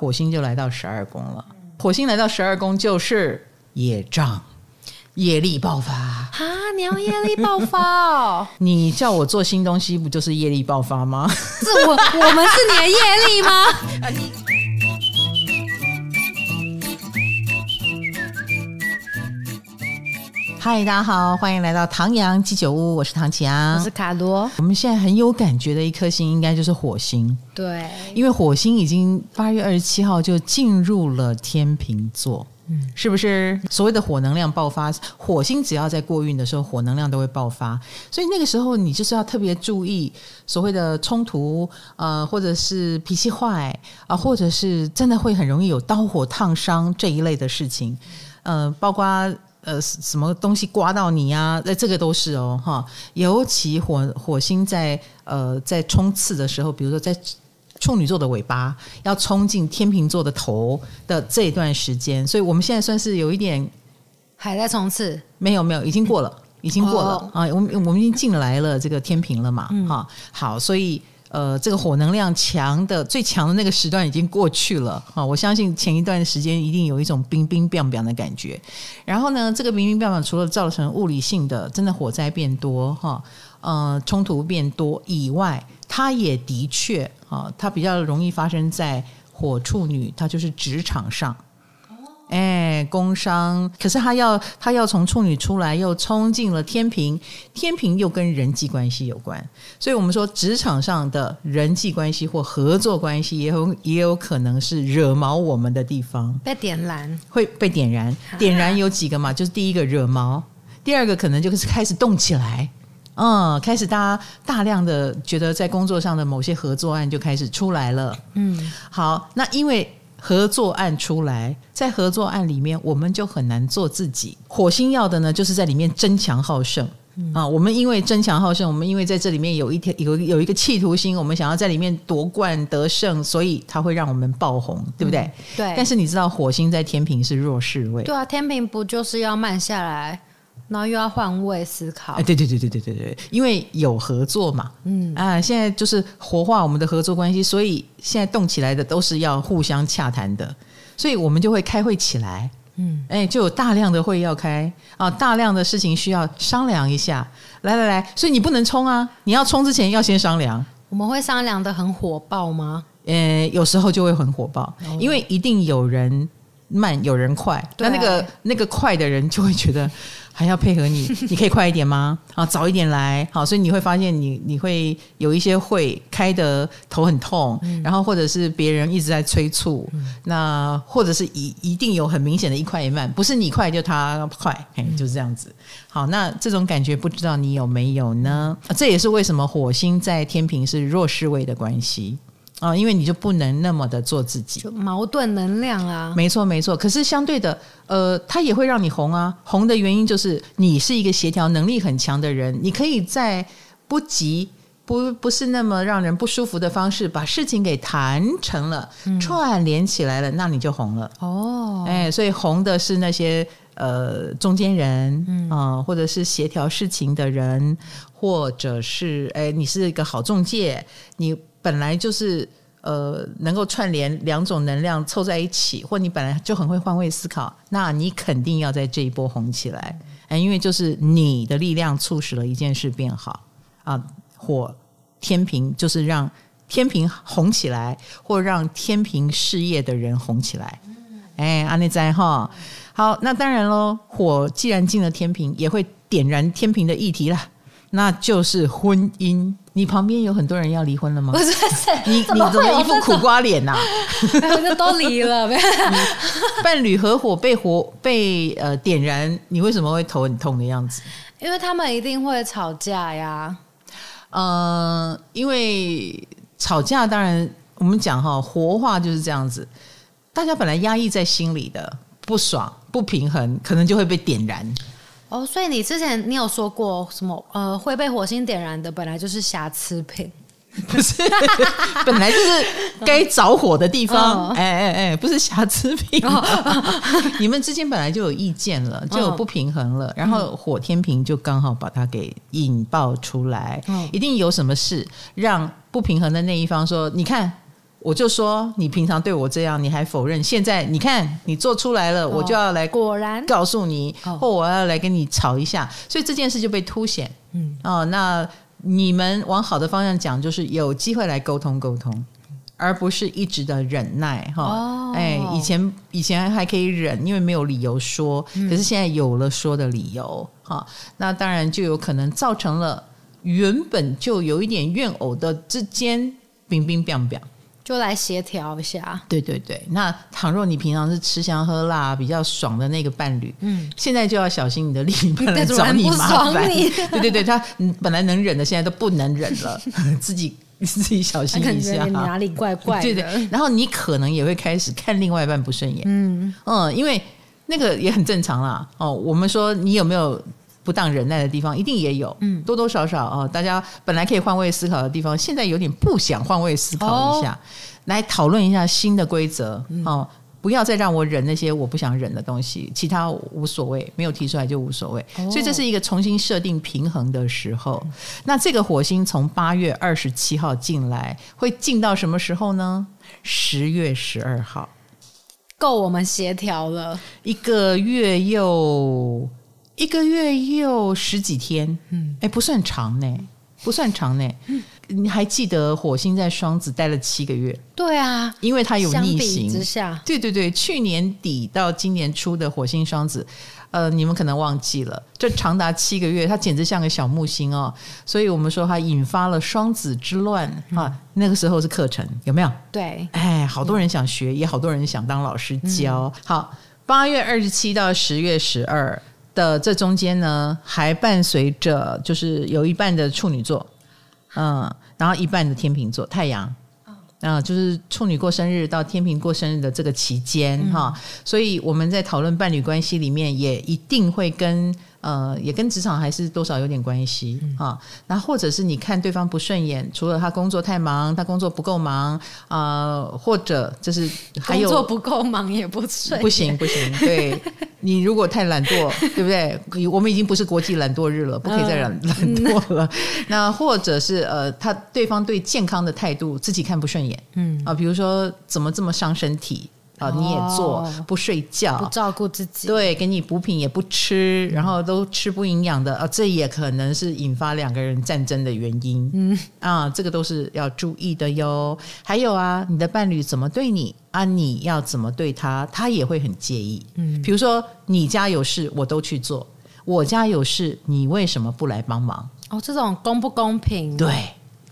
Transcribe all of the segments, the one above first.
火星就来到十二宫了。火星来到十二宫就是业障。业力爆发啊！你要业力爆发哦！你叫我做新东西，不就是业力爆发吗？是我，我们是你的业力吗？嗨，大家好，欢迎来到唐阳鸡酒屋，我是唐启阳，我是卡罗。我们现在很有感觉的一颗星，应该就是火星。对，因为火星已经八月二十七号就进入了天秤座。嗯，是不是所谓的火能量爆发？火星只要在过运的时候，火能量都会爆发。所以那个时候，你就是要特别注意所谓的冲突，呃，或者是脾气坏啊，或者是真的会很容易有刀火烫伤这一类的事情。呃，包括呃什么东西刮到你啊，那这个都是哦，哈。尤其火火星在呃在冲刺的时候，比如说在。处女座的尾巴要冲进天秤座的头的这一段时间，所以我们现在算是有一点还在冲刺，没有没有，已经过了，已经过了、哦、啊！我们我们已经进来了这个天平了嘛，哈、嗯啊，好，所以呃，这个火能量强的最强的那个时段已经过去了啊！我相信前一段时间一定有一种冰冰冰冰的感觉，然后呢，这个冰冰冰冰除了造成物理性的真的火灾变多哈。呃，冲突变多以外，它也的确啊，它比较容易发生在火处女，它就是职场上，哎，工商。可是他要他要从处女出来，又冲进了天平，天平又跟人际关系有关，所以我们说职场上的人际关系或合作关系，也有也有可能是惹毛我们的地方，被点燃，会被点燃。点燃有几个嘛？就是第一个惹毛，第二个可能就是开始动起来。嗯，开始大家大量的觉得在工作上的某些合作案就开始出来了。嗯，好，那因为合作案出来，在合作案里面我们就很难做自己。火星要的呢，就是在里面争强好胜。嗯、啊，我们因为争强好胜，我们因为在这里面有一天有有一个企图心，我们想要在里面夺冠得胜，所以它会让我们爆红，对不对？嗯、对。但是你知道火星在天平是弱势位。对啊，天平不就是要慢下来？然后又要换位思考，哎，对对对对对对对，因为有合作嘛，嗯。啊，现在就是活化我们的合作关系，所以现在动起来的都是要互相洽谈的，所以我们就会开会起来，嗯，哎，就有大量的会要开。啊，大量的事情需要商量一下，来来来，所以你不能冲啊，你要冲之前要先商量。我们会商量的很火爆吗？呃，有时候就会很火爆，因为一定有人慢，有人快，那那个那个快的人就会觉得。还要配合你，你可以快一点吗？好，早一点来。好，所以你会发现你你会有一些会开得头很痛，嗯、然后或者是别人一直在催促，嗯、那或者是一一定有很明显的一快一慢，不是你快就他快，哎，就是这样子。好，那这种感觉不知道你有没有呢？这也是为什么火星在天平是弱势位的关系。啊，因为你就不能那么的做自己，就矛盾能量啊，没错没错。可是相对的，呃，它也会让你红啊。红的原因就是你是一个协调能力很强的人，你可以在不急、不不是那么让人不舒服的方式，把事情给谈成了，嗯、串联起来了，那你就红了。哦，哎，所以红的是那些呃中间人啊、呃，或者是协调事情的人，或者是哎，你是一个好中介，你。本来就是呃，能够串联两种能量凑在一起，或你本来就很会换位思考，那你肯定要在这一波红起来，哎，因为就是你的力量促使了一件事变好啊。火天平就是让天平红起来，或让天平事业的人红起来。哎，阿内在哈，好，那当然喽，火既然进了天平，也会点燃天平的议题了。那就是婚姻。你旁边有很多人要离婚了吗？不是，你你怎么一副苦瓜脸呐、啊？都离了，伴侣合伙被火被呃点燃，你为什么会头很痛的样子？因为他们一定会吵架呀。呃，因为吵架，当然我们讲哈，活化就是这样子。大家本来压抑在心里的不爽、不平衡，可能就会被点燃。哦，所以你之前你有说过什么？呃，会被火星点燃的本来就是瑕疵品，不是？本来就是该着火的地方。哎哎哎，不是瑕疵品。你们之间本来就有意见了，就有不平衡了，然后火天平就刚好把它给引爆出来。一定有什么事让不平衡的那一方说：“你看，我就说你平常对我这样，你还否认，现在你看你做出来了，哦、我就要来果然告诉你，或我要来跟你吵一下，所以这件事就被凸显。嗯，哦，那你们往好的方向讲，就是有机会来沟通沟通，而不是一直的忍耐哈。哦，哎，以前以前还可以忍，因为没有理由说，可是现在有了说的理由哈，那当然就有可能造成了原本就有一点怨偶的之间冰冰冰冰。就来协调一下。对对对，那倘若你平常是吃香喝辣比较爽的那个伴侣，嗯，现在就要小心你的另一半 来找你麻烦。对对对，他本来能忍的，现在都不能忍了，自己自己小心一下。你哪里怪怪的？对对，然后你可能也会开始看另外一半不顺眼。嗯嗯，因为那个也很正常啦。哦，我们说你有没有？不当忍耐的地方一定也有，嗯，多多少少啊，大家本来可以换位思考的地方，现在有点不想换位思考一下，哦、来讨论一下新的规则哦，不要再让我忍那些我不想忍的东西，其他无所谓，没有提出来就无所谓，哦、所以这是一个重新设定平衡的时候。那这个火星从八月二十七号进来，会进到什么时候呢？十月十二号，够我们协调了。一个月又。一个月又十几天，嗯，哎，不算长呢，不算长呢。嗯，你还记得火星在双子待了七个月？对啊，因为它有逆行之下，对对对，去年底到今年初的火星双子，呃，你们可能忘记了，这长达七个月，它简直像个小木星哦。所以我们说它引发了双子之乱啊。那个时候是课程有没有？对，哎，好多人想学，也好多人想当老师教。好，八月二十七到十月十二。的这中间呢，还伴随着就是有一半的处女座，嗯，然后一半的天秤座，太阳，嗯，就是处女过生日到天平过生日的这个期间哈，嗯，所以我们在讨论伴侣关系里面，也一定会跟。呃，也跟职场还是多少有点关系啊。那、嗯、或者是你看对方不顺眼，除了他工作太忙，他工作不够忙啊、呃，或者就是还有工作不够忙也不顺，不行不行。对，你如果太懒惰，对不对？我们已经不是国际懒惰日了，不可以再懒懒惰了。嗯、那或者是呃，他对方对健康的态度自己看不顺眼，嗯啊，比如说怎么这么伤身体。啊，你也做不睡觉，不照顾自己，对，给你补品也不吃，然后都吃不营养的啊，这也可能是引发两个人战争的原因。嗯啊，这个都是要注意的哟。还有啊，你的伴侣怎么对你啊？你要怎么对他，他也会很介意。嗯，比如说你家有事，我都去做；我家有事，你为什么不来帮忙？哦，这种公不公平？对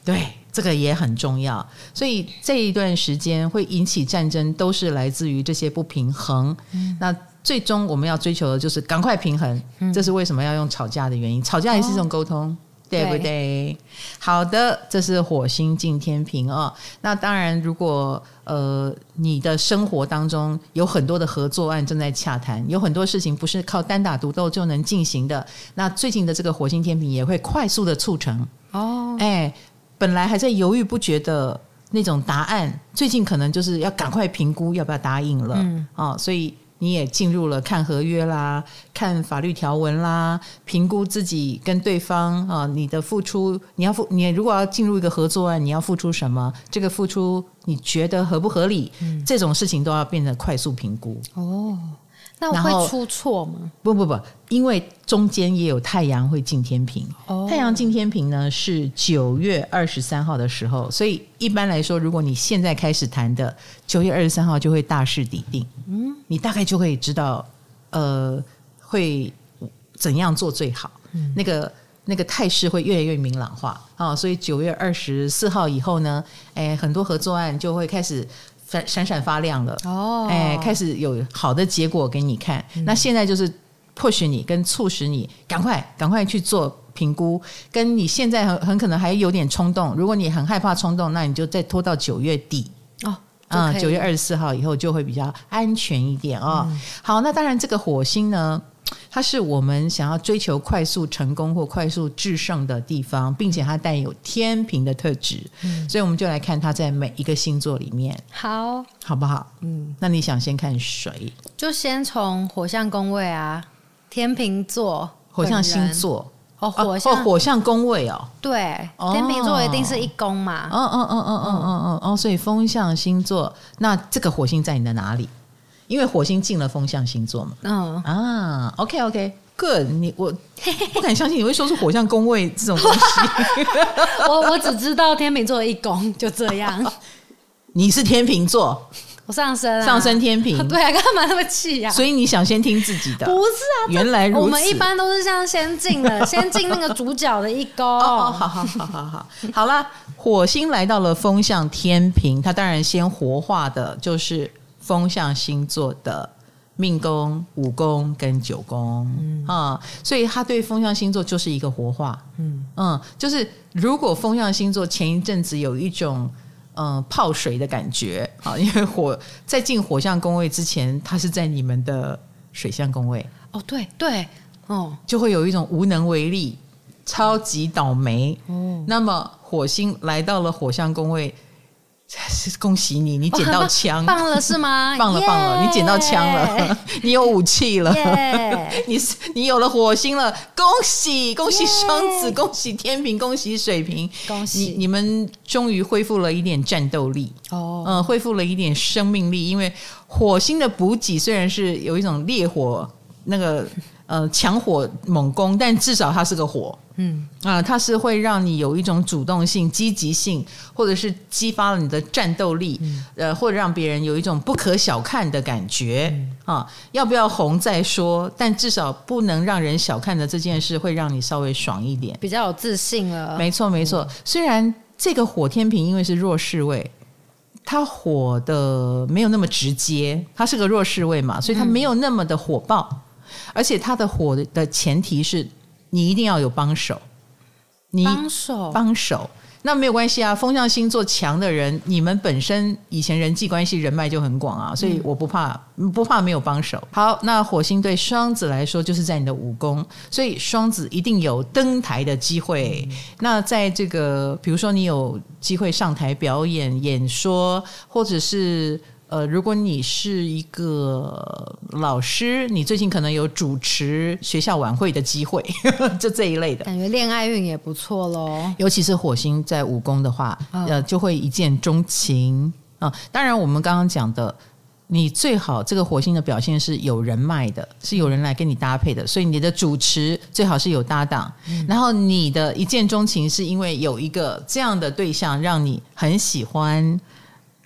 对。这个也很重要，所以这一段时间会引起战争，都是来自于这些不平衡。嗯、那最终我们要追求的就是赶快平衡，嗯、这是为什么要用吵架的原因。吵架也是一种沟通，哦、对不对？对好的，这是火星进天平哦。那当然，如果呃你的生活当中有很多的合作案正在洽谈，有很多事情不是靠单打独斗就能进行的，那最近的这个火星天平也会快速的促成哦。哎。本来还在犹豫不决的那种答案，最近可能就是要赶快评估要不要答应了，嗯，哦，所以你也进入了看合约啦、看法律条文啦、评估自己跟对方啊，你的付出，你要付，你如果要进入一个合作案，你要付出什么？这个付出你觉得合不合理？嗯，这种事情都要变得快速评估哦。那我会出错吗？不不不，因为中间也有太阳会进天平。哦，太阳进天平呢是九月二十三号的时候，所以一般来说，如果你现在开始谈的，九月二十三号就会大势底定。嗯，你大概就会知道，呃，会怎样做最好。嗯，那个那个态势会越来越明朗化啊。所以九月二十四号以后呢，哎，很多合作案就会开始。闪闪闪发亮了哦，哎，开始有好的结果给你看。嗯、那现在就是 push 你跟促使你赶快赶快去做评估，跟你现在很很可能还有点冲动。如果你很害怕冲动，那你就再拖到九月底哦，啊，九月二十四号以后就会比较安全一点哦。嗯、好，那当然这个火星呢。它是我们想要追求快速成功或快速制胜的地方，并且它带有天平的特质，嗯、所以我们就来看它在每一个星座里面，好，好不好？嗯，那你想先看谁？就先从火象宫位啊，天秤座，火象星座，哦，火象、哦、火象宫位哦，对，哦、天秤座一定是一宫嘛。嗯嗯嗯嗯嗯嗯嗯哦，所以风象星座，那这个火星在你的哪里？因为火星进了风象星座嘛。嗯啊，OK OK，Good，你 我不敢相信你会说出火象宫位这种东西。我我只知道天秤座的一宫，就这样。你是天秤座。我上升啊，上升天平，对啊，干嘛那么气呀？所以你想先听自己的？不是啊，原来。我们一般都是这样先进的，先进那个主角的一宫。哦，好好好好好，好了，火星来到了风象天平，它当然先活化的就是风象星座的命宫、五宫跟九宫嗯啊，所以他对风象星座就是一个活化。嗯嗯，就是如果风象星座前一阵子有一种。嗯，泡水的感觉啊，因为火在进火象宫位之前，它是在你们的水象宫位。哦，对对，哦，就会有一种无能为力、超级倒霉。哦，那么火星来到了火象宫位。恭喜你，你捡到枪，棒了是吗？棒了棒了，你捡到枪了，你有武器了，你你有了火星了，恭喜恭喜双子，恭喜天平，恭喜水瓶，恭喜。你你们终于恢复了一点战斗力哦，嗯，恢复了一点生命力，因为火星的补给虽然是有一种烈火那个。呃，强火猛攻，但至少它是个火，嗯啊、呃，它是会让你有一种主动性、积极性，或者是激发了你的战斗力，嗯、呃，或者让别人有一种不可小看的感觉、嗯、啊。要不要红再说，但至少不能让人小看的这件事，会让你稍微爽一点，比较有自信了。没错，没错。虽然这个火天平因为是弱势位，它火的没有那么直接，它是个弱势位嘛，所以它没有那么的火爆。嗯而且他的火的前提是你一定要有帮手，你帮手帮手，那没有关系啊。风象星座强的人，你们本身以前人际关系人脉就很广啊，所以我不怕，不怕没有帮手。好，那火星对双子来说就是在你的武功，所以双子一定有登台的机会。那在这个，比如说你有机会上台表演、演说，或者是。呃，如果你是一个老师，你最近可能有主持学校晚会的机会，就这一类的，感觉恋爱运也不错喽。尤其是火星在五宫的话，呃，就会一见钟情啊。当然，我们刚刚讲的，你最好这个火星的表现是有人脉的，是有人来跟你搭配的，所以你的主持最好是有搭档。嗯、然后你的一见钟情是因为有一个这样的对象让你很喜欢。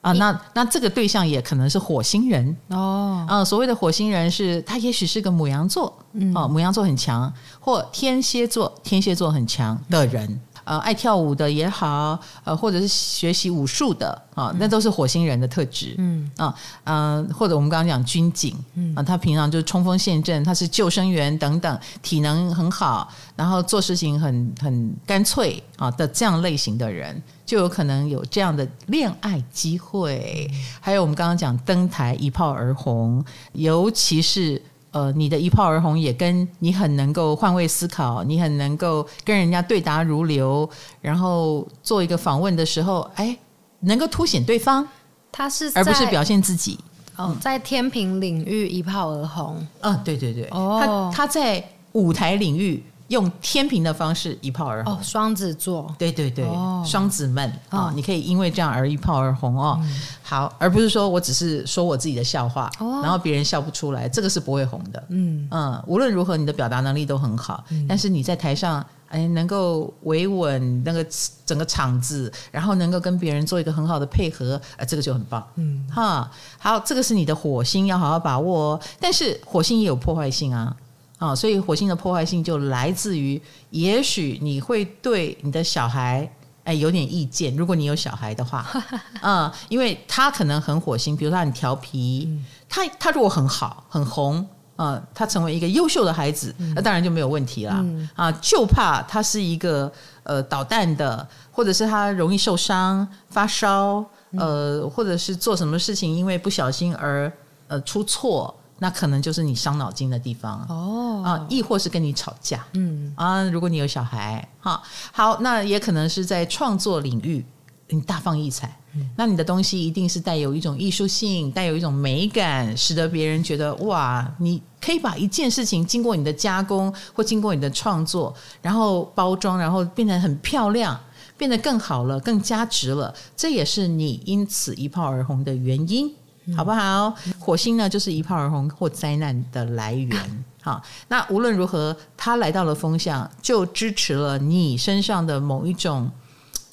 啊，那那这个对象也可能是火星人哦。啊，所谓的火星人是，他也许是个母羊座，嗯，哦，母羊座很强，或天蝎座，天蝎座很强的人。呃，爱跳舞的也好，呃，或者是学习武术的啊、呃，那都是火星人的特质。嗯啊，嗯、呃，或者我们刚刚讲军警，嗯啊，他平常就是冲锋陷阵，他是救生员等等，体能很好，然后做事情很很干脆啊的这样类型的人，就有可能有这样的恋爱机会。嗯、还有我们刚刚讲登台一炮而红，尤其是。呃，你的一炮而红也跟你很能够换位思考，你很能够跟人家对答如流，然后做一个访问的时候，哎，能够凸显对方，他是而不是表现自己。哦，在天平领域一炮而红。嗯，对对对，哦，他他在舞台领域。用天平的方式一炮而红哦，双子座，对对对，哦、双子们啊，哦、你可以因为这样而一炮而红哦。嗯、好，而不是说我只是说我自己的笑话，哦、然后别人笑不出来，这个是不会红的。嗯嗯，无论如何，你的表达能力都很好，嗯、但是你在台上哎，能够维稳那个整个场子，然后能够跟别人做一个很好的配合，哎，这个就很棒。嗯哈，好，这个是你的火星，要好好把握哦。但是火星也有破坏性啊。啊，所以火星的破坏性就来自于，也许你会对你的小孩哎有点意见，如果你有小孩的话，嗯，因为他可能很火星，比如他很调皮，嗯、他他如果很好很红，啊，他成为一个优秀的孩子，那当然就没有问题了。嗯、啊，就怕他是一个呃捣蛋的，或者是他容易受伤、发烧，呃，或者是做什么事情因为不小心而呃出错。那可能就是你伤脑筋的地方。哦。啊，亦或是跟你吵架，嗯。啊，如果你有小孩哈，好，那也可能是在创作领域你大放异彩。嗯、那你的东西一定是带有一种艺术性，带有一种美感，使得别人觉得哇，你可以把一件事情经过你的加工或经过你的创作，然后包装，然后变得很漂亮，变得更好了，更加值了。这也是你因此一炮而红的原因，嗯、好不好？火星呢，就是一炮而红或灾难的来源。好，那无论如何，他来到了风向，就支持了你身上的某一种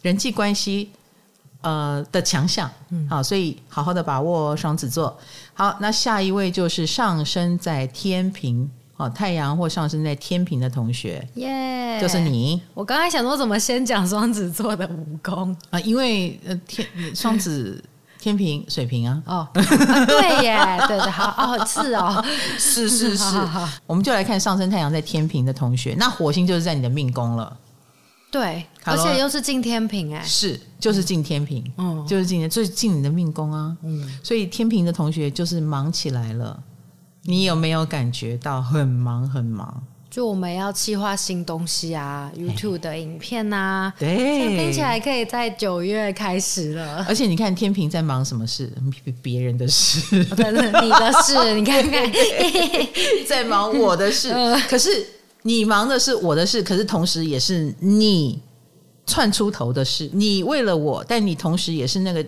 人际关系。呃的强项，嗯，好，所以好好的把握双子座。好，那下一位就是上升在天平，哦，太阳或上升在天平的同学，耶，就是你。我刚才想说，怎么先讲双子座的武功啊？因为呃，天双子、天平、水平啊。哦，啊 对耶，对对，好哦，是哦，是是 是。好好好，我们就来看上升太阳在天平的同学，那火星就是在你的命宫了。对，而且又是进天平哎，是就是进天平，嗯，就是进最进你的命宫啊，嗯，所以天平的同学就是忙起来了。你有没有感觉到很忙很忙？就我们要企划新东西啊，YouTube 的影片呐、啊，对，听起来可以在九月开始了。而且你看天平在忙什么事？别人的事，对，你的事，你看看，在忙我的事，可是。你忙的是我的事，可是同时也是你窜出头的事。你为了我，但你同时也是那个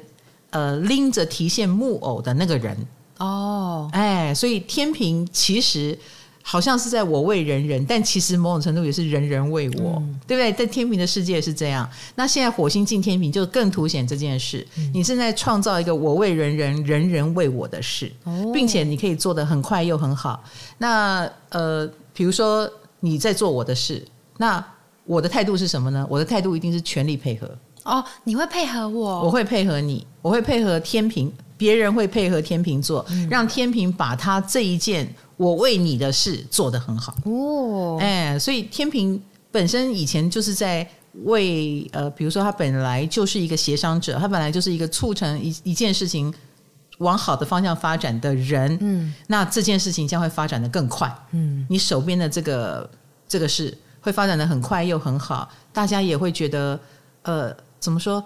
呃拎着提线木偶的那个人哦。哎，所以天平其实好像是在我为人人，但其实某种程度也是人人为我，嗯、对不对？在天平的世界是这样。那现在火星进天平，就更凸显这件事。嗯、你正在创造一个我为人人，人人为我的事，哦、并且你可以做得很快又很好。那呃，比如说。你在做我的事，那我的态度是什么呢？我的态度一定是全力配合。哦，你会配合我？我会配合你，我会配合天平，别人会配合天平座，嗯、让天平把他这一件我为你的事做得很好。哦，哎，所以天平本身以前就是在为呃，比如说他本来就是一个协商者，他本来就是一个促成一一件事情。往好的方向发展的人，嗯，那这件事情将会发展的更快，嗯，你手边的这个这个事会发展的很快又很好，大家也会觉得，呃，怎么说，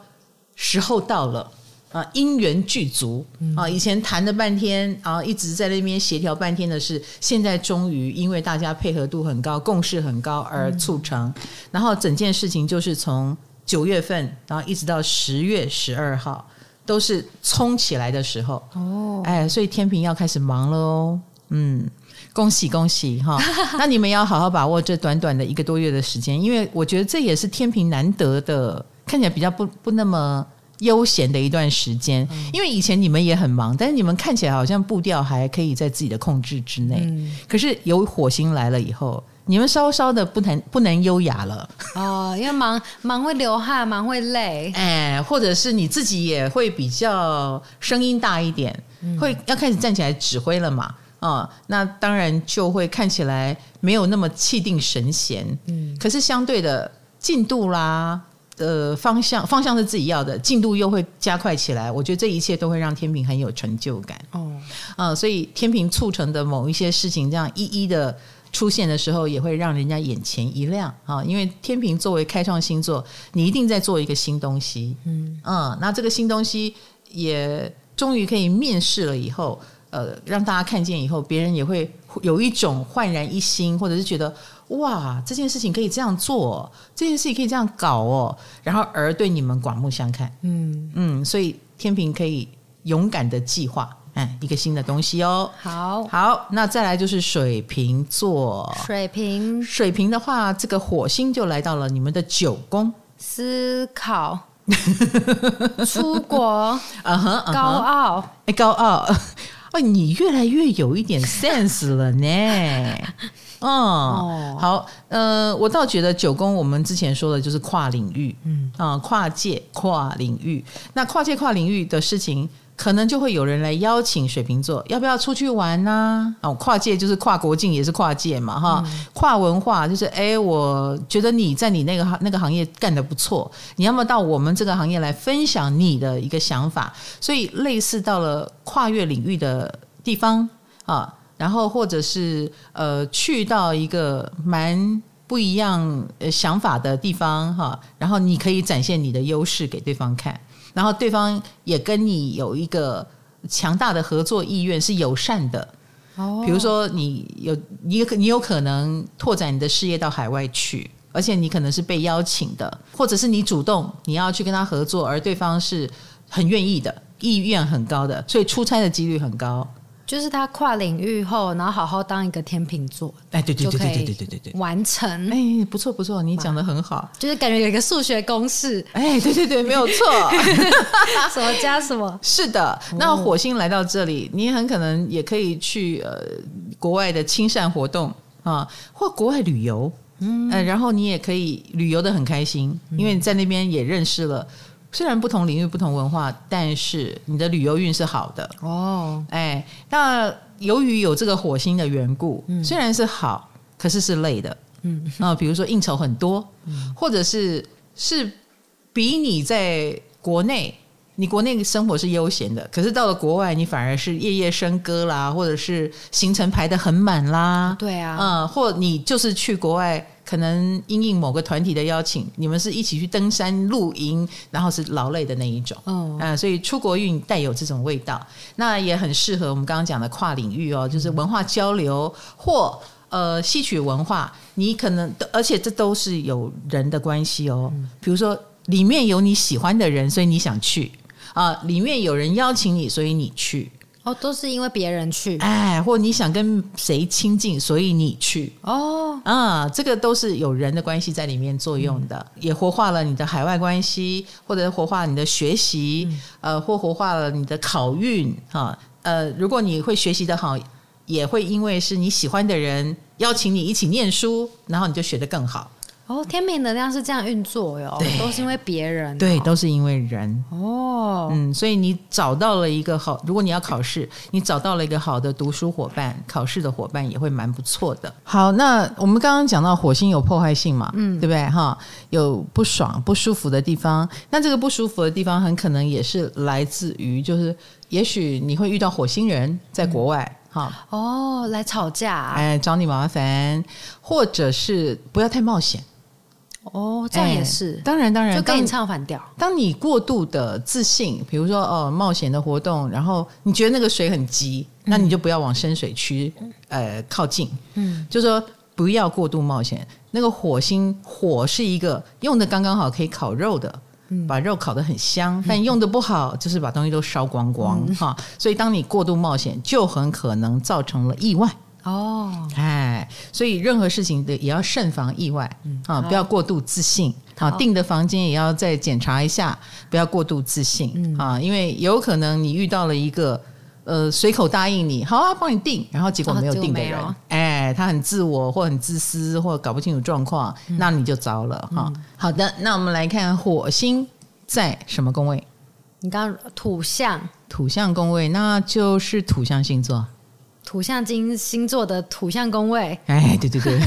时候到了啊，因缘具足啊，以前谈了半天啊，一直在那边协调半天的事，现在终于因为大家配合度很高，共识很高而促成，然后整件事情就是从九月份，然后一直到十月十二号。都是冲起来的时候哦，哎，所以天平要开始忙了哦，嗯，恭喜恭喜哈！那你们要好好把握这短短的一个多月的时间，因为我觉得这也是天平难得的，看起来比较不不那么悠闲的一段时间。因为以前你们也很忙，但是你们看起来好像步调还可以在自己的控制之内。可是有火星来了以后。你们稍稍的不能不能优雅了哦，因为忙忙会流汗，忙会累，哎，或者是你自己也会比较声音大一点，嗯、会要开始站起来指挥了嘛？哦，那当然就会看起来没有那么气定神闲。嗯，可是相对的进度啦，呃，方向方向是自己要的，进度又会加快起来。我觉得这一切都会让天平很有成就感。哦，嗯、呃，所以天平促成的某一些事情，这样一一的。出现的时候也会让人家眼前一亮啊！因为天平作为开创星座，你一定在做一个新东西，嗯嗯，那这个新东西也终于可以面世了以后，呃，让大家看见以后，别人也会有一种焕然一新，或者是觉得哇，这件事情可以这样做，这件事情可以这样搞哦，然后而对你们刮目相看，嗯嗯，所以天平可以勇敢的计划。哎，一个新的东西哦。好，好，那再来就是水瓶座。水瓶，水瓶的话，这个火星就来到了你们的九宫。思考，出国，嗯哼，高傲，哎，高傲，哦，你越来越有一点 sense 了呢。嗯，哦，好，呃，我倒觉得九宫，我们之前说的就是跨领域，嗯啊，跨界、跨领域。那跨界、跨领域的事情。可能就会有人来邀请水瓶座，要不要出去玩呢？哦，跨界就是跨国境，也是跨界嘛，哈。嗯、跨文化就是，哎，我觉得你在你那个行那个行业干得不错，你要不要到我们这个行业来分享你的一个想法？所以类似到了跨越领域的地方啊，然后或者是呃，去到一个蛮不一样呃想法的地方哈，然后你可以展现你的优势给对方看。然后对方也跟你有一个强大的合作意愿，是友善的。哦，比如说你有你有你有可能拓展你的事业到海外去，而且你可能是被邀请的，或者是你主动你要去跟他合作，而对方是很愿意的，意愿很高的，所以出差的几率很高。就是他跨领域后，然后好好当一个天秤座，哎，对对对对对对对对对，完成，哎，不错不错，你讲的很好，就是感觉有一个数学公式，哎，对对对，没有错，什么加什么，是的。那火星来到这里，你很可能也可以去呃国外的亲善活动啊，或国外旅游，嗯，呃，然后你也可以旅游的很开心，因为你在那边也认识了。虽然不同领域、不同文化，但是你的旅游运是好的哦。哎，那由于有这个火星的缘故，嗯、虽然是好，可是是累的。嗯，啊，比如说应酬很多，嗯、或者是是比你在国内，你国内生活是悠闲的，可是到了国外，你反而是夜夜笙歌啦，或者是行程排得很满啦。对啊，嗯，或你就是去国外。可能因应某个团体的邀请，你们是一起去登山露营，然后是劳累的那一种。嗯、oh. 呃，所以出国运带有这种味道，那也很适合我们刚刚讲的跨领域哦，就是文化交流或呃吸取文化。你可能，而且这都是有人的关系哦。比如说里面有你喜欢的人，所以你想去啊、呃；里面有人邀请你，所以你去。哦，都是因为别人去，哎，或你想跟谁亲近，所以你去。哦，啊，这个都是有人的关系在里面作用的，嗯、也活化了你的海外关系，或者活化你的学习，嗯、呃，或活化了你的考运。哈，呃，如果你会学习的好，也会因为是你喜欢的人邀请你一起念书，然后你就学得更好。哦，天命能量是这样运作哟，对都是因为别人，对，都是因为人。哦，嗯，所以你找到了一个好，如果你要考试，你找到了一个好的读书伙伴，考试的伙伴也会蛮不错的。好，那我们刚刚讲到火星有破坏性嘛，嗯，对不对？哈，有不爽、不舒服的地方，那这个不舒服的地方很可能也是来自于，就是也许你会遇到火星人在国外。嗯好哦，来吵架，哎，找你麻烦，或者是不要太冒险。哦，这样也是，哎、当然当然，就跟你唱反调。当你过度的自信，比如说哦，冒险的活动，然后你觉得那个水很急，嗯、那你就不要往深水区呃靠近。嗯，就说不要过度冒险。那个火星火是一个用的刚刚好，可以烤肉的。把肉烤得很香，但用的不好，就是把东西都烧光光哈。所以当你过度冒险，就很可能造成了意外哦。哎，所以任何事情的也要慎防意外嗯啊，不要过度自信。好，订的房间也要再检查一下，不要过度自信嗯啊，因为有可能你遇到了一个。呃，随口答应你，好啊，帮你订，然后结果没有订的人，哦、哎，他很自我，或很自私，或搞不清楚状况，嗯、那你就糟了哈。嗯、好的，那我们来看火星在什么宫位？你刚刚土象，土象宫位，那就是土象星座。土象金星座的土象宫位，哎，对对对，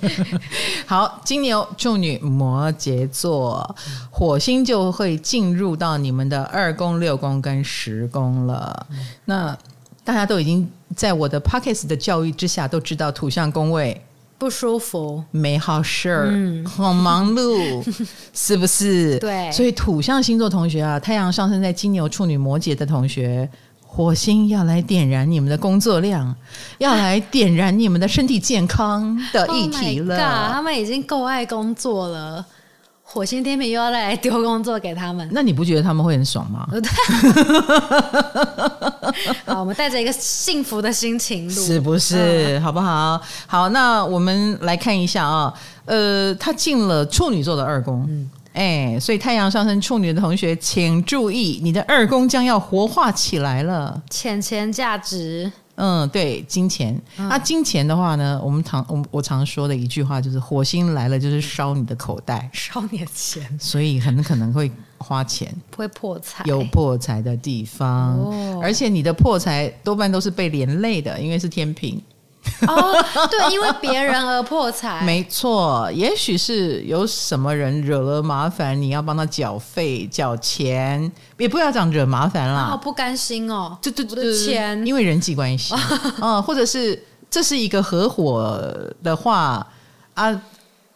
好，金牛、处女、摩羯座，火星就会进入到你们的二宫、六宫跟十宫了。嗯、那大家都已经在我的 pockets 的教育之下，都知道土象宫位不舒服，没好事儿，嗯、很忙碌，是不是？对，所以土象星座同学啊，太阳上升在金牛、处女、摩羯的同学。火星要来点燃你们的工作量，要来点燃你们的身体健康的 议题了。Oh、他们已经够爱工作了，火星天平又要来丢工作给他们，那你不觉得他们会很爽吗？好，我们带着一个幸福的心情录，是不是？嗯、好不好？好，那我们来看一下啊，呃，他进了处女座的二宫。嗯哎，所以太阳上升处女的同学，请注意，你的二宫将要活化起来了。钱钱价值，嗯，对，金钱。那、嗯。啊、金钱的话呢，我们常我我常说的一句话就是，火星来了就是烧你的口袋，烧你的钱，所以很可能会花钱，不会破财，有破财的地方，哦、而且你的破财多半都是被连累的，因为是天秤。哦，对，因为别人而破财，没错。也许是有什么人惹了麻烦，你要帮他缴费、缴钱，也不要讲惹麻烦啦。好不甘心哦，这这我的钱，因为人际关系嗯，或者是这是一个合伙的话啊，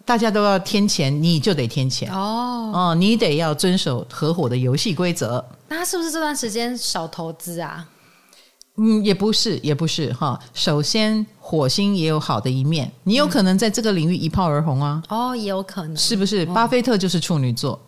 大家都要添钱，你就得添钱哦哦，你得要遵守合伙的游戏规则。那他是不是这段时间少投资啊？嗯，也不是，也不是哈。首先，火星也有好的一面，你有可能在这个领域一炮而红啊。哦，也有可能，是不是？巴菲特就是处女座。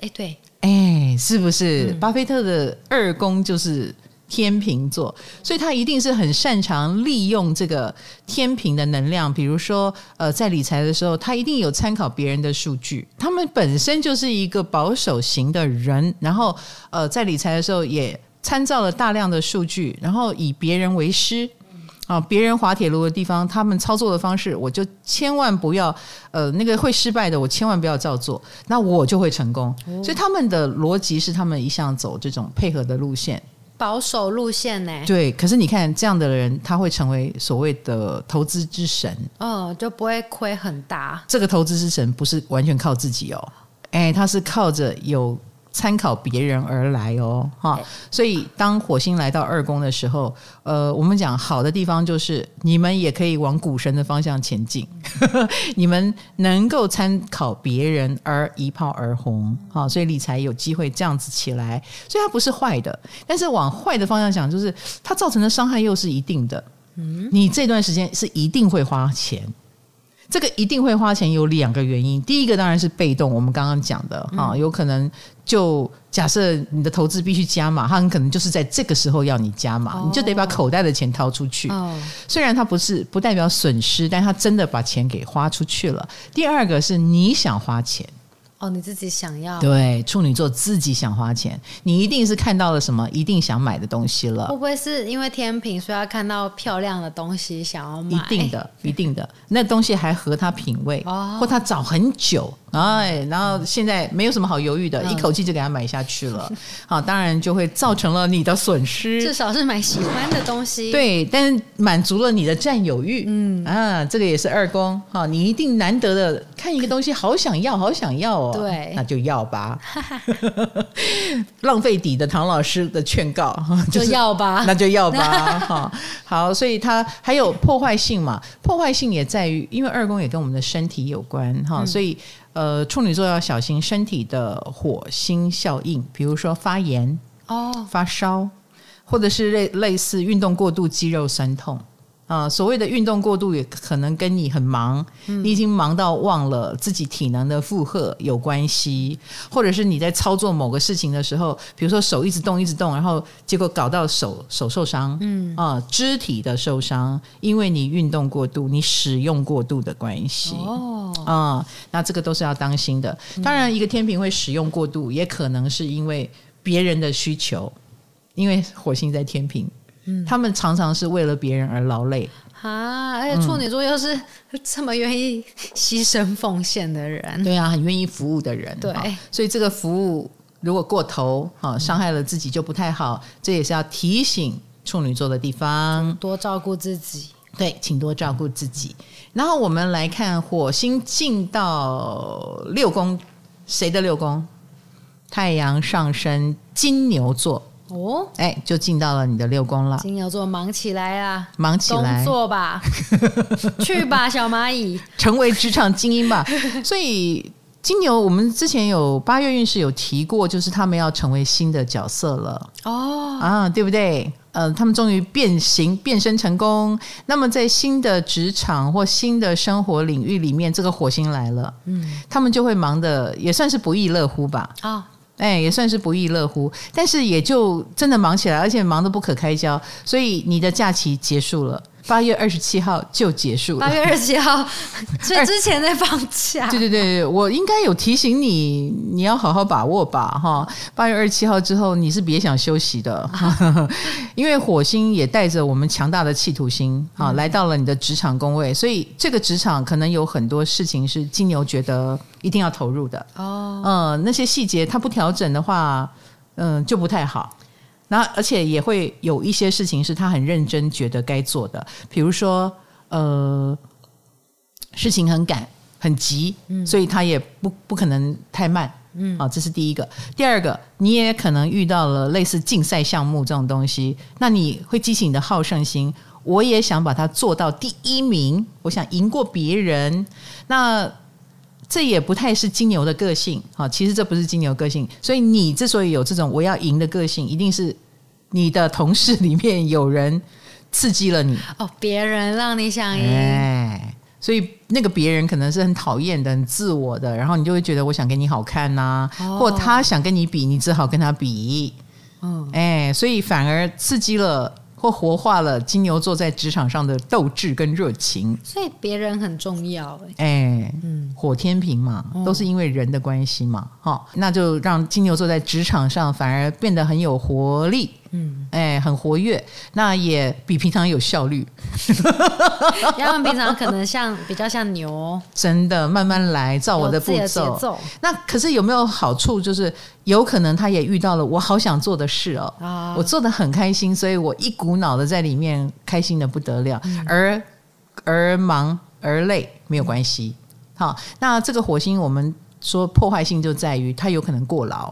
哎，对，哎，是不是？巴菲特的二宫就是天秤座，所以他一定是很擅长利用这个天平的能量。比如说，呃，在理财的时候，他一定有参考别人的数据。他们本身就是一个保守型的人，然后呃，在理财的时候也。参照了大量的数据，然后以别人为师啊，别人滑铁卢的地方，他们操作的方式，我就千万不要呃那个会失败的，我千万不要照做，那我就会成功。哦、所以他们的逻辑是他们一向走这种配合的路线，保守路线呢？对，可是你看这样的人，他会成为所谓的投资之神，哦，就不会亏很大。这个投资之神不是完全靠自己哦，哎，他是靠着有。参考别人而来哦，哈，所以当火星来到二宫的时候，呃，我们讲好的地方就是你们也可以往股神的方向前进，你们能够参考别人而一炮而红，哈，所以理财有机会这样子起来，所以它不是坏的，但是往坏的方向想，就是它造成的伤害又是一定的，嗯，你这段时间是一定会花钱。这个一定会花钱，有两个原因。第一个当然是被动，我们刚刚讲的哈、嗯，有可能就假设你的投资必须加码，他很可能就是在这个时候要你加码，哦、你就得把口袋的钱掏出去。哦、虽然它不是不代表损失，但他真的把钱给花出去了。第二个是你想花钱。哦，你自己想要。对，处女座自己想花钱，你一定是看到了什么一定想买的东西了。会不会是因为天秤，所以要看到漂亮的东西想要买？一定的，一定的，那东西还合他品味，哦、或他找很久。哎，然后现在没有什么好犹豫的，嗯、一口气就给他买下去了。好，当然就会造成了你的损失。至少是买喜欢的东西。对，但是满足了你的占有欲。嗯啊，这个也是二宫。好，你一定难得的看一个东西，好想要，好想要哦。对，那就要吧。浪费底的唐老师的劝告，就是、就要吧，那就要吧。哈，好，所以它还有破坏性嘛？破坏性也在于，因为二宫也跟我们的身体有关哈，嗯、所以。呃，处女座要小心身体的火星效应，比如说发炎、哦、发烧，或者是类类似运动过度、肌肉酸痛。啊，所谓的运动过度也可能跟你很忙，嗯、你已经忙到忘了自己体能的负荷有关系，或者是你在操作某个事情的时候，比如说手一直动一直动，然后结果搞到手手受伤，嗯。啊，肢体的受伤，因为你运动过度，你使用过度的关系，哦。啊，那这个都是要当心的。当然，一个天平会使用过度，也可能是因为别人的需求，因为火星在天秤。他们常常是为了别人而劳累啊，而且处女座又是这么愿意牺牲奉献的人，嗯、对啊，很愿意服务的人，对，所以这个服务如果过头，哈，伤害了自己就不太好，这也是要提醒处女座的地方，多照顾自己，对，请多照顾自己。然后我们来看火星进到六宫，谁的六宫？太阳上升金牛座。哦，哎，就进到了你的六宫了。金牛座忙起来啊，忙起来，工作吧，去吧，小蚂蚁，成为职场精英吧。所以金牛，我们之前有八月运势有提过，就是他们要成为新的角色了。哦，啊，对不对？呃，他们终于变形变身成功。那么在新的职场或新的生活领域里面，这个火星来了，嗯，他们就会忙的也算是不亦乐乎吧。啊、哦。哎，也算是不亦乐乎，但是也就真的忙起来，而且忙得不可开交，所以你的假期结束了。八月二十七号就结束了。八月二十七号，所以之前在放假。对对对，我应该有提醒你，你要好好把握吧，哈。八月二十七号之后，你是别想休息的，啊、因为火星也带着我们强大的企图心啊，来到了你的职场工位，所以这个职场可能有很多事情是金牛觉得一定要投入的哦。嗯，那些细节他不调整的话，嗯，就不太好。那而且也会有一些事情是他很认真觉得该做的，比如说呃，事情很赶很急，嗯，所以他也不不可能太慢，嗯，啊，这是第一个。第二个，你也可能遇到了类似竞赛项目这种东西，那你会激起你的好胜心，我也想把它做到第一名，我想赢过别人。那这也不太是金牛的个性。好，其实这不是金牛个性，所以你之所以有这种我要赢的个性，一定是你的同事里面有人刺激了你哦，别人让你想赢。哎，所以那个别人可能是很讨厌的、很自我的，然后你就会觉得我想跟你好看呐、或他想跟你比，你只好跟他比。嗯，哎，所以反而刺激了。或活化了金牛座在职场上的斗志跟热情，所以别人很重要哎，哎，嗯，火天平嘛，都是因为人的关系嘛，哈、哦，那就让金牛座在职场上反而变得很有活力。嗯，哎，很活跃，那也比平常有效率。他们平常可能像比较像牛，真的慢慢来，照我的步骤。那可是有没有好处？就是有可能他也遇到了我好想做的事哦，啊、我做的很开心，所以我一股脑的在里面开心的不得了，嗯、而而忙而累没有关系。好，那这个火星我们说破坏性就在于它有可能过劳。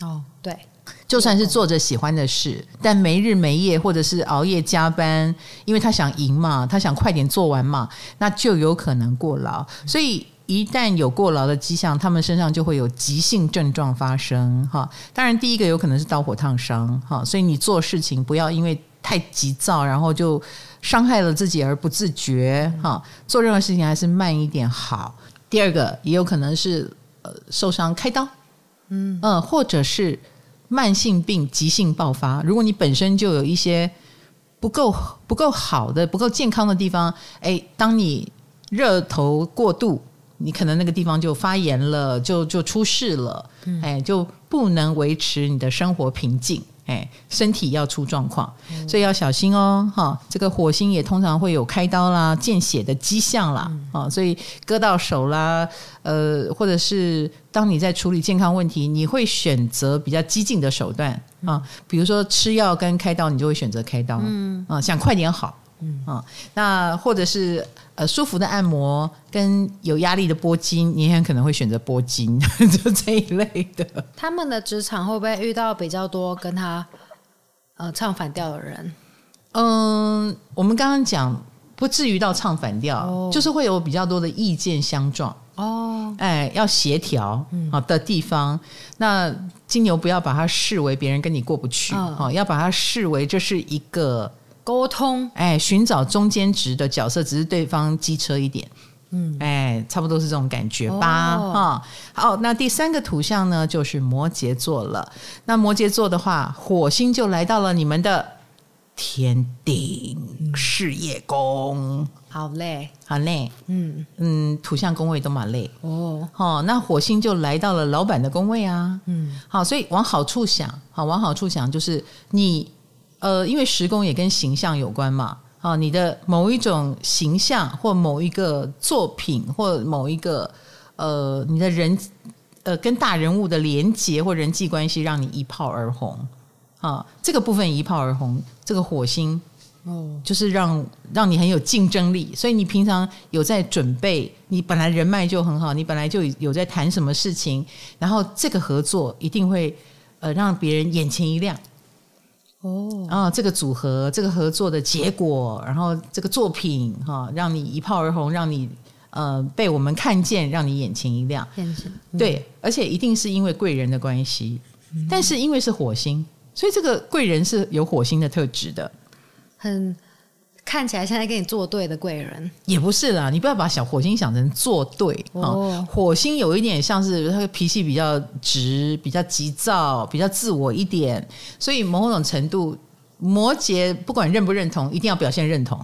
哦，对。就算是做着喜欢的事，但没日没夜，或者是熬夜加班，因为他想赢嘛，他想快点做完嘛，那就有可能过劳。所以一旦有过劳的迹象，他们身上就会有急性症状发生。哈，当然第一个有可能是刀火烫伤。哈，所以你做事情不要因为太急躁，然后就伤害了自己而不自觉。哈，做任何事情还是慢一点好。第二个也有可能是呃受伤开刀，嗯嗯，或者是。慢性病急性爆发，如果你本身就有一些不够不够好的、不够健康的地方，哎，当你热头过度，你可能那个地方就发炎了，就就出事了，哎，就不能维持你的生活平静。哎，身体要出状况，所以要小心哦。哈，这个火星也通常会有开刀啦、见血的迹象啦。啊，所以割到手啦，呃，或者是当你在处理健康问题，你会选择比较激进的手段啊，比如说吃药跟开刀，你就会选择开刀。嗯，啊，想快点好。嗯啊，那或者是呃舒服的按摩跟有压力的拨筋，你很可能会选择拨筋，就这一类的。他们的职场会不会遇到比较多跟他呃唱反调的人？嗯，我们刚刚讲不至于到唱反调，哦、就是会有比较多的意见相撞哦。哎，要协调好的地方，嗯、那金牛不要把它视为别人跟你过不去，哦，哦，要把它视为这是一个。沟通，哎，寻找中间值的角色，只是对方机车一点，嗯，哎，差不多是这种感觉吧，哈、哦。好，那第三个图像呢，就是摩羯座了。那摩羯座的话，火星就来到了你们的天顶事业宫，好累，好累，嗯。嗯，土象宫位都蛮累。哦。好，那火星就来到了老板的宫位啊，嗯，好，所以往好处想，好，往好处想，就是你。呃，因为时工也跟形象有关嘛，啊，你的某一种形象或某一个作品或某一个呃，你的人呃跟大人物的连结或人际关系，让你一炮而红。啊，这个部分一炮而红，这个火星哦，就是让让你很有竞争力，所以你平常有在准备，你本来人脉就很好，你本来就有在谈什么事情，然后这个合作一定会呃让别人眼前一亮。哦，然后这个组合，这个合作的结果，然后这个作品哈，让你一炮而红，让你呃被我们看见，让你眼前一亮。嗯、对，而且一定是因为贵人的关系，嗯、但是因为是火星，所以这个贵人是有火星的特质的，很。看起来现在跟你作对的贵人也不是啦，你不要把小火星想成作对哦。火星有一点像是他的脾气比较直，比较急躁，比较自我一点，所以某种程度，摩羯不管认不认同，一定要表现认同。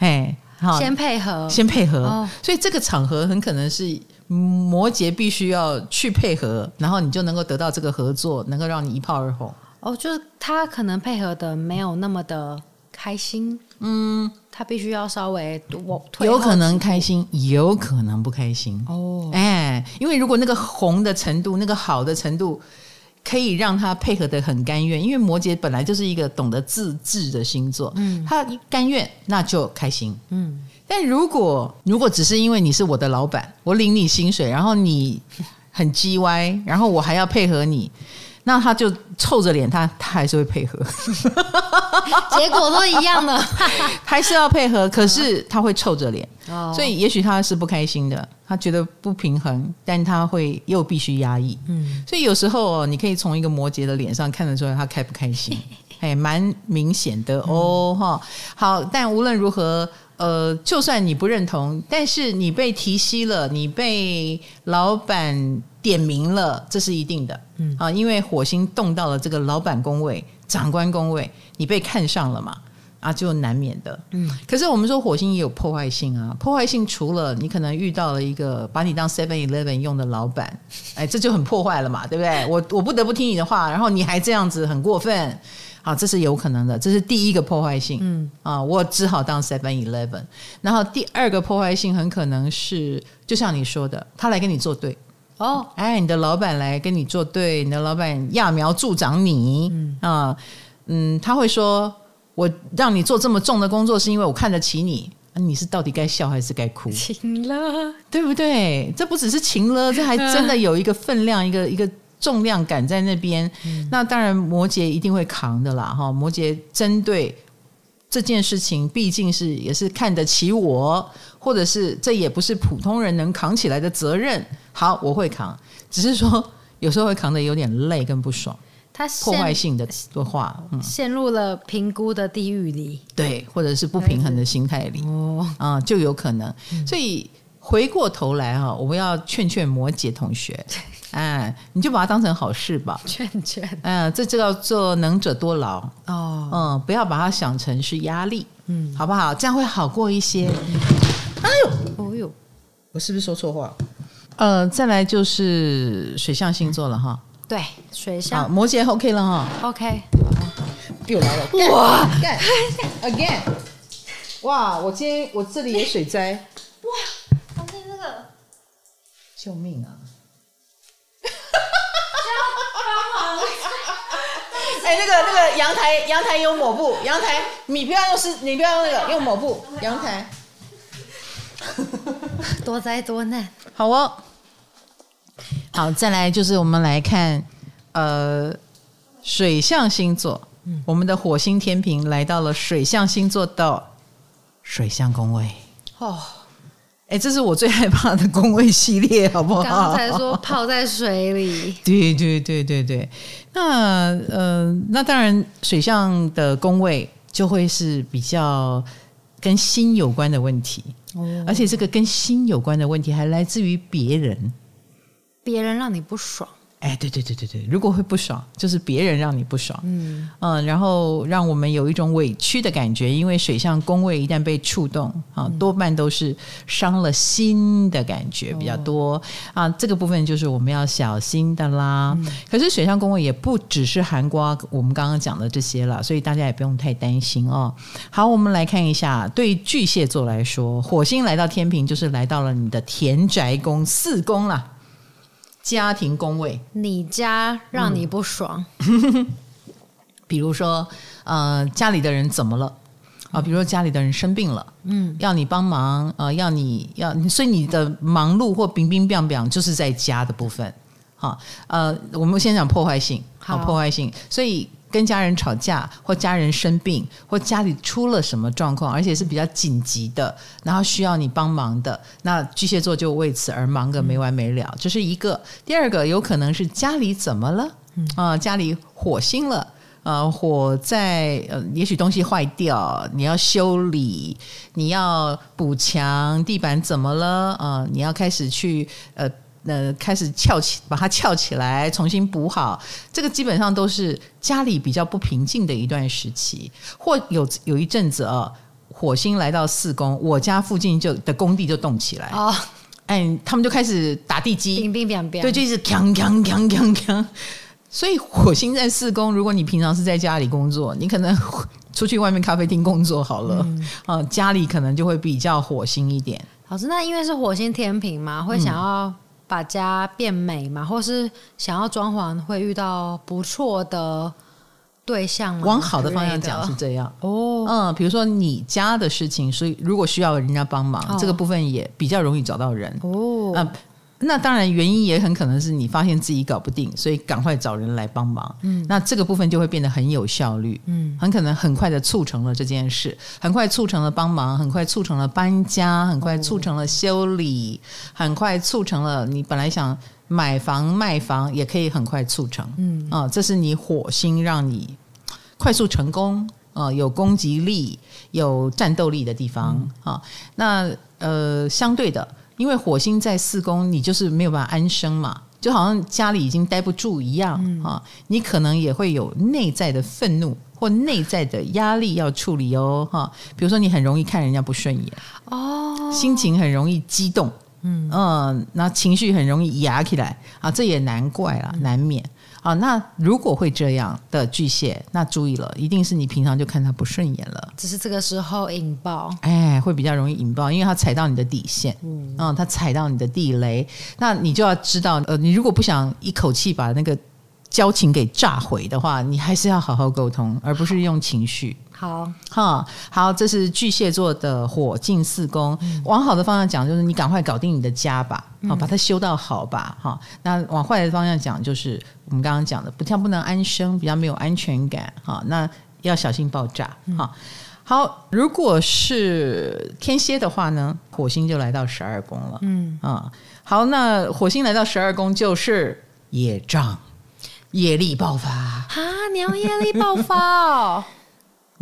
哎，好，先配合，先配合。哦，所以这个场合很可能是摩羯必须要去配合，然后你就能够得到这个合作，能够让你一炮而红。哦，就是他可能配合的没有那么的。开心，嗯，他必须要稍微我有可能开心，有可能不开心哦。哎，因为如果那个红的程度，那个好的程度，可以让他配合的很甘愿。因为摩羯本来就是一个懂得自制的星座，嗯，他甘愿那就开心，嗯。但如果如果只是因为你是我的老板，我领你薪水，然后你很叽歪，然后我还要配合你。那他就臭着脸，他他还是会配合，结果都一样的，还是要配合，可是他会臭着脸，所以也许他是不开心的，他觉得不平衡，但他会又必须压抑。嗯，所以有时候哦，你可以从一个摩羯的脸上看得出来他开不开心，哎，蛮明显的哦，哈、嗯。好，但无论如何，呃，就算你不认同，但是你被提息了，你被老板点名了，这是一定的。嗯，啊，因为火星动到了这个老板工位、长官工位，你被看上了嘛。啊，就难免的。嗯，可是我们说火星也有破坏性啊。破坏性除了你可能遇到了一个把你当 Seven Eleven 用的老板，哎，这就很破坏了嘛，对不对？我我不得不听你的话，然后你还这样子，很过分。好，这是有可能的，这是第一个破坏性。嗯，啊，我只好当 Seven Eleven。然后第二个破坏性很可能是，就像你说的，他来跟你作对。哦，哎，你的老板来跟你作对，你的老板揠苗助长你。嗯啊，嗯，他会说。我让你做这么重的工作，是因为我看得起你。你是到底该笑还是该哭？情了，对不对？这不只是情了，这还真的有一个分量，一个一个重量感在那边。嗯、那当然，摩羯一定会扛的啦。哈，摩羯针对这件事情，毕竟是也是看得起我，或者是这也不是普通人能扛起来的责任。好，我会扛，只是说有时候会扛得有点累跟不爽。他破坏性的的话，嗯，陷入了评估的地狱里，对，或者是不平衡的心态里，哦，啊，就有可能。所以回过头来哈，我们要劝劝摩羯同学，哎，你就把它当成好事吧，劝劝，嗯，这就叫做能者多劳。哦，嗯，不要把它想成是压力，嗯，好不好？这样会好过一些。哎呦，哦呦，我是不是说错话？呃，再来就是水象星座了哈。对，水象。摩羯 OK 了哈，OK，又来了，哇！干，again，哇，我今天我这里有水灾，哇，房间这个，救命啊！帮忙！哎，那个那个阳台阳台有抹布，阳台你不要用湿，你不要用那个用抹布，阳台 多灾多难，好哦。好，再来就是我们来看，呃，水象星座，嗯，我们的火星天平来到了水象星座的水象宫位。哦，哎，这是我最害怕的宫位系列，好不好？刚才说泡在水里，对对对对对。那呃，那当然，水象的宫位就会是比较跟心有关的问题，哦，而且这个跟心有关的问题还来自于别人。别人让你不爽，哎，对对对对对，如果会不爽，就是别人让你不爽，嗯嗯，然后让我们有一种委屈的感觉，因为水象宫位一旦被触动啊，多半都是伤了心的感觉比较多、哦、啊，这个部分就是我们要小心的啦。嗯、可是水象宫位也不只是含瓜我们刚刚讲的这些了，所以大家也不用太担心哦。好，我们来看一下，对巨蟹座来说，火星来到天平，就是来到了你的田宅宫四宫了。家庭工位，你家让你不爽，嗯、比如说，呃，家里的人怎么了？啊？比如说家里的人生病了，嗯，要你帮忙，呃，要你要，所以你的忙碌或冰冰冰冰就是在家的部分，好，呃，我们先讲破坏性，好，破坏性，所以。跟家人吵架，或家人生病，或家里出了什么状况，而且是比较紧急的，然后需要你帮忙的，那巨蟹座就为此而忙个没完没了。这、嗯、是一个。第二个有可能是家里怎么了？啊、家里火星了，呃，火在，呃，也许东西坏掉，你要修理，你要补墙，地板怎么了？啊、呃，你要开始去，呃。呃，开始翘起，把它翘起来，重新补好。这个基本上都是家里比较不平静的一段时期，或有有一阵子啊，火星来到四宫，我家附近就的工地就动起来哦，哎，他们就开始打地基，对，就是锵锵锵锵锵。所以火星在四宫，如果你平常是在家里工作，你可能 出去外面咖啡厅工作好了，嗯，啊，家里可能就会比较火星一点。老师，那因为是火星天平嘛，会想要，嗯。把家变美嘛，或是想要装潢，会遇到不错的对象吗？往好的方向讲是这样哦，嗯，比如说你家的事情，所以如果需要人家帮忙，哦，这个部分也比较容易找到人哦。嗯，那当然原因也很可能是你发现自己搞不定，所以赶快找人来帮忙。嗯，那这个部分就会变得很有效率。嗯，很可能很快的促成了这件事，很快促成了帮忙，很快促成了搬家，很快促成了修理，很快促成了你本来想买房卖房也可以很快促成。嗯啊，这是你火星让你快速成功。啊，有攻击力、有战斗力的地方啊。那呃，相对的，因为火星在四宫，你就是没有办法安生嘛，就好像家里已经待不住一样啊。你可能也会有内在的愤怒或内在的压力要处理哦，哈、哦。比如说，你很容易看人家不顺眼哦，心情很容易激动，嗯嗯，那、呃、情绪很容易压起来啊，这也难怪啦，难免。啊，那如果会这样的巨蟹，那注意了，一定是你平常就看他不顺眼了，只是这个时候引爆，哎，会比较容易引爆，因为他踩到你的底线，嗯，嗯，他踩到你的地雷，那你就要知道，呃，你如果不想一口气把那个交情给炸毁的话，你还是要好好沟通，而不是用情绪。好哈，好，这是巨蟹座的火进四宫。嗯、往好的方向讲，就是你赶快搞定你的家吧，好、嗯，把它修到好吧，哈。那往坏的方向讲，就是我们刚刚讲的，不像不能安生，比较没有安全感，哈。那要小心爆炸，哈、嗯。好，如果是天蝎的话呢，火星就来到十二宫了，嗯啊。好，那火星来到十二宫就是业障，业力爆发啊！你要业力爆发哦。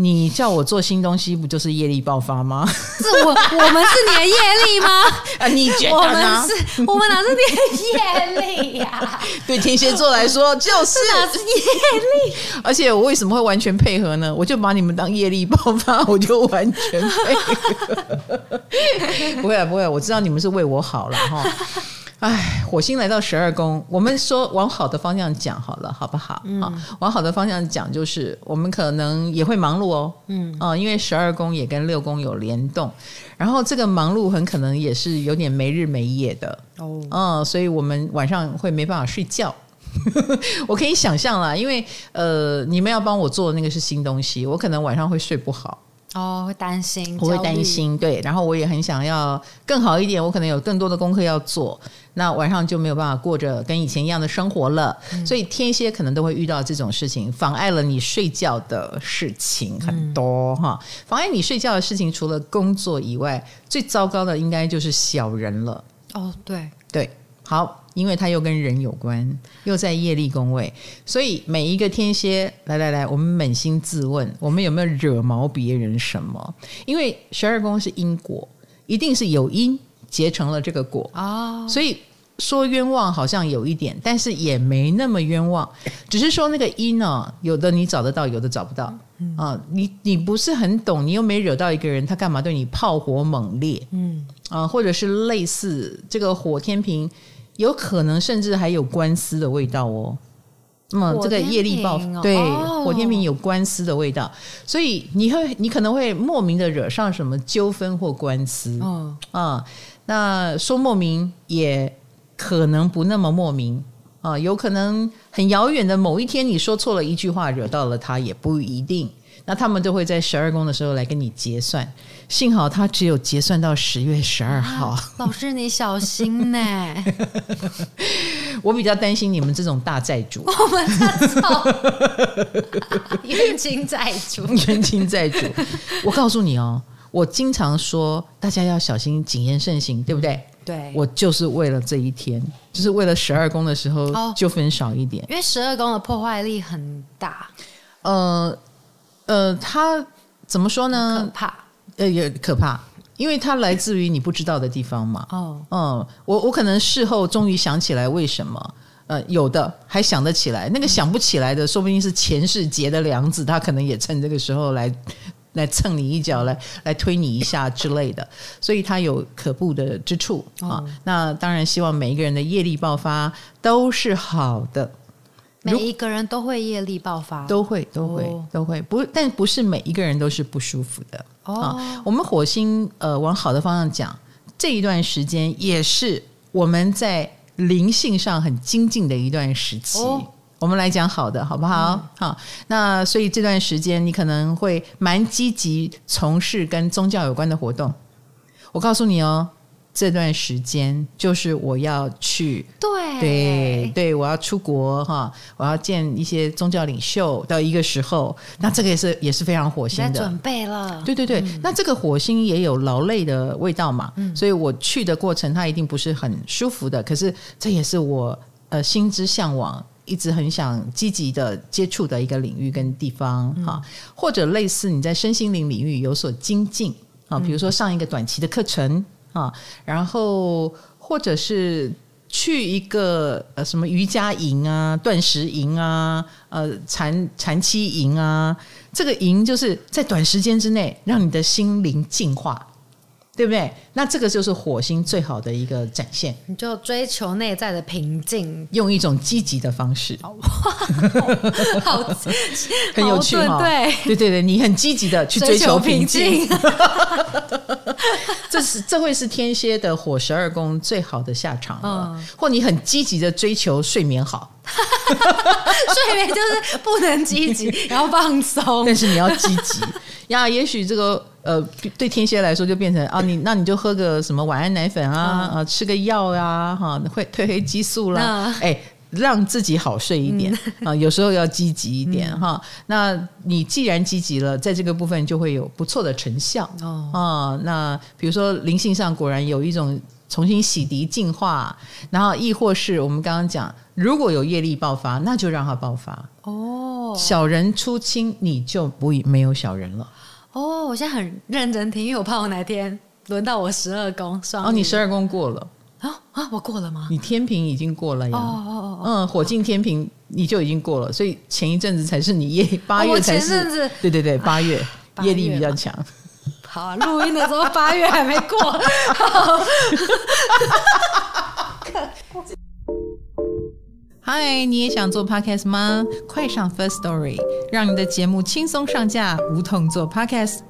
你叫我做新东西，不就是业力爆发吗？是我我们是你的业力吗？啊，你觉得我们是，我们哪是你的业力呀、啊？对天蝎座来说，就是哪是业力。而且我为什么会完全配合呢？我就把你们当业力爆发，我就完全配合。不会啊，不会啊，我知道你们是为我好了哈。哎，火星来到十二宫，我们说往好的方向讲好了，好不好？嗯，往好的方向讲，就是我们可能也会忙碌哦。嗯，啊，因为十二宫也跟六宫有联动，然后这个忙碌很可能也是有点没日没夜的哦。嗯，所以我们晚上会没办法睡觉。我可以想象啦，因为呃，你们要帮我做的那个是新东西，我可能晚上会睡不好。哦，会担心，我会担心，对，然后我也很想要更好一点，我可能有更多的功课要做，那晚上就没有办法过着跟以前一样的生活了。嗯、所以天蝎可能都会遇到这种事情，妨碍了你睡觉的事情很多哈、嗯。妨碍你睡觉的事情，除了工作以外，最糟糕的应该就是小人了。哦，对对，好。因为它又跟人有关，又在业力宫位，所以每一个天蝎，来来来，我们扪心自问，我们有没有惹毛别人什么？因为十二宫是因果，一定是有因结成了这个果啊，所以说冤枉好像有一点，但是也没那么冤枉，只是说那个因呢，有的你找得到，有的找不到啊。你你不是很懂，你又没惹到一个人，他干嘛对你炮火猛烈？嗯啊，或者是类似这个火天秤。有可能甚至还有官司的味道哦。那么这个业力爆发，哦、对火天平有官司的味道，所以你会你可能会莫名的惹上什么纠纷或官司。嗯啊，那说莫名也可能不那么莫名啊，有可能很遥远的某一天你说错了一句话，惹到了他也不一定。那他们就会在十二宫的时候来跟你结算，幸好他只有结算到十月十二号。啊，老师你小心呢。我比较担心你们这种大债主。我们 冤亲债主，冤亲债主。我告诉你哦，我经常说大家要小心，谨言慎行，对不对？对，我就是为了这一天，就是为了十二宫的时候就分少一点，因为十二宫的破坏力很大。呃。呃，他怎么说呢？可怕，呃，也可怕，因为它来自于你不知道的地方嘛。哦，嗯，我我可能事后终于想起来为什么，呃，有的还想得起来，那个想不起来的，说不定是前世结的梁子，他可能也趁这个时候来来蹭你一脚，来来推你一下之类的，所以他有可怖的之处啊。那当然，希望每一个人的业力爆发都是好的。每一个人都会业力爆发，都会都会、哦、都会不，但不是每一个人都是不舒服的。哦，啊、我们火星呃往好的方向讲，这一段时间也是我们在灵性上很精进的一段时期。哦、我们来讲好的，好不好？嗯、好，那所以这段时间你可能会蛮积极从事跟宗教有关的活动。我告诉你哦，这段时间就是我要去，对对对，我要出国哈，我要见一些宗教领袖到一个时候，那这个也是也是非常火星的准备了。对对对，嗯、那这个火星也有劳累的味道嘛，嗯、所以我去的过程它一定不是很舒服的。可是这也是我呃心之向往，一直很想积极的接触的一个领域跟地方哈，嗯、或者类似你在身心灵领域有所精进啊，比如说上一个短期的课程。啊，然后或者是去一个呃什么瑜伽营啊、断食营啊、呃禅禅七营啊，这个营就是在短时间之内让你的心灵净化，对不对？那这个就是火星最好的一个展现。你就追求内在的平静，用一种积极的方式，好，好很有趣哈。对对对对，你很积极的去追求平静。这是这会是天蝎的火十二宫最好的下场了，嗯、或你很积极的追求睡眠好，睡眠就是不能积极，然后放松，但是你要积极。呀。也许这个呃，对天蝎来说就变成啊，你那你就喝个什么晚安奶粉啊，嗯、啊，吃个药呀、啊，哈、啊，会褪黑激素啦，哎、嗯。让自己好睡一点、嗯、啊，有时候要积极一点、嗯、哈。那你既然积极了，在这个部分就会有不错的成效哦。啊，那比如说灵性上果然有一种重新洗涤净化，然后亦或是我们刚刚讲，如果有业力爆发，那就让它爆发哦。小人出清，你就不没有小人了。哦，我现在很认真听，因为我怕我哪天轮到我十二宫双。哦，你十二宫过了。啊啊！我过了吗？你天平已经过了呀。哦哦哦嗯，火进天平你就已经过了，所以前一阵子才是你业八月才是。对对对，八月 业力比较强。好啊，录音的时候八月还没过。嗨，你也想做 podcast 吗？快上 First Story，让你的节目轻松上架，无痛做 podcast。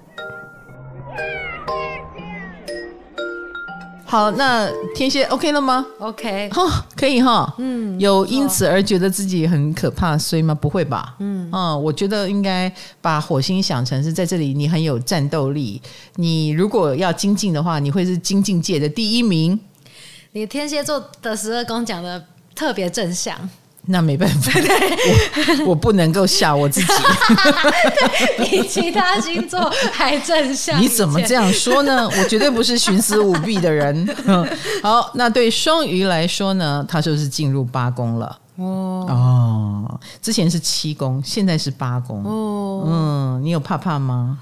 好，那天蝎 OK 了吗？OK，哈，可以哈。嗯，有因此而觉得自己很可怕，所以吗？不会吧？嗯，嗯，我觉得应该把火星想成是在这里，你很有战斗力。你如果要精进的话，你会是精进界的第一名。你天蝎座的十二宫讲的特别正向。那没办法，我我不能够吓我自己，比其他星座还正向。你怎么这样说呢？我绝对不是徇私舞弊的人。好，那对双鱼来说呢，他就是进入八宫了。哦哦，之前是七宫，现在是八宫。哦，嗯，你有怕怕吗？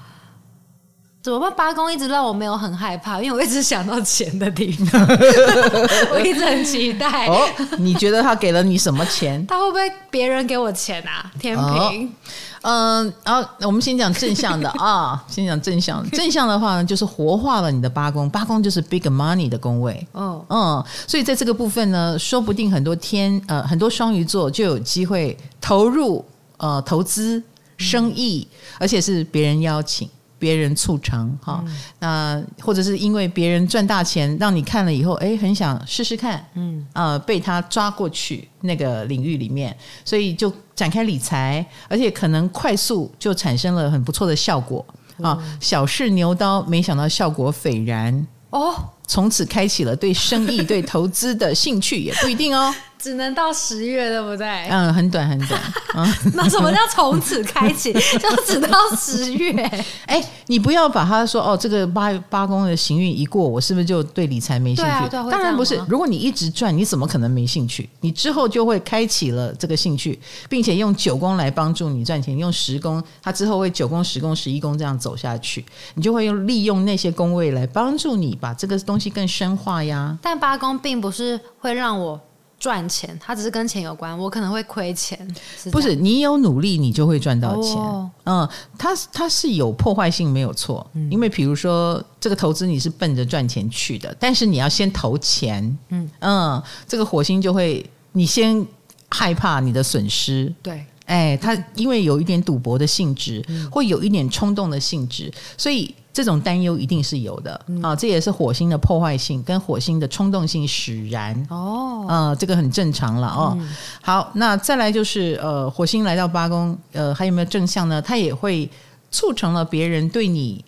怎么办？八公一直让我没有很害怕，因为我一直想到钱的地方，我一直很期待。哦，你觉得他给了你什么钱？他会不会别人给我钱啊？天平，嗯、哦，然、呃、后我们先讲正向的啊，先讲正向。正向的话呢，就是活化了你的八宫，八宫就是 big money 的宫位。哦，嗯，所以在这个部分呢，说不定很多天呃很多双鱼座就有机会投入呃投资生意，嗯、而且是别人邀请。别人促成哈，那、或者是因为别人赚大钱，让你看了以后，哎，很想试试看，嗯，啊，被他抓过去那个领域里面，所以就展开理财，而且可能快速就产生了很不错的效果啊。嗯、小试牛刀，没想到效果斐然。哦，从此开启了对生意、对投资的兴趣，也不一定哦。只能到十月，对不对？嗯，很短很短。嗯，那什么叫从此开启？就只到十月。哎，你不要把他说哦，这个八八宫的行运一过，我是不是就对理财没兴趣？对啊，对啊，当然不是。如果你一直赚，你怎么可能没兴趣？你之后就会开启了这个兴趣，并且用九宫来帮助你赚钱。用十宫，它之后会九宫、十宫、十一宫这样走下去，你就会用利用那些宫位来帮助你把这个东西更深化呀。但八宫并不是会让我。赚钱，它只是跟钱有关，我可能会亏钱。是不是你有努力，你就会赚到钱。哦、嗯，它它是有破坏性，没有错。嗯、因为比如说这个投资你是奔着赚钱去的，但是你要先投钱。嗯嗯，这个火星就会你先害怕你的损失。对，哎，它因为有一点赌博的性质，嗯、会有一点冲动的性质，所以。这种担忧一定是有的啊，这也是火星的破坏性跟火星的冲动性使然哦，呃，这个很正常了哦。好，那再来就是呃，火星来到八宫，呃，还有没有正向呢？它也会促成了别人对你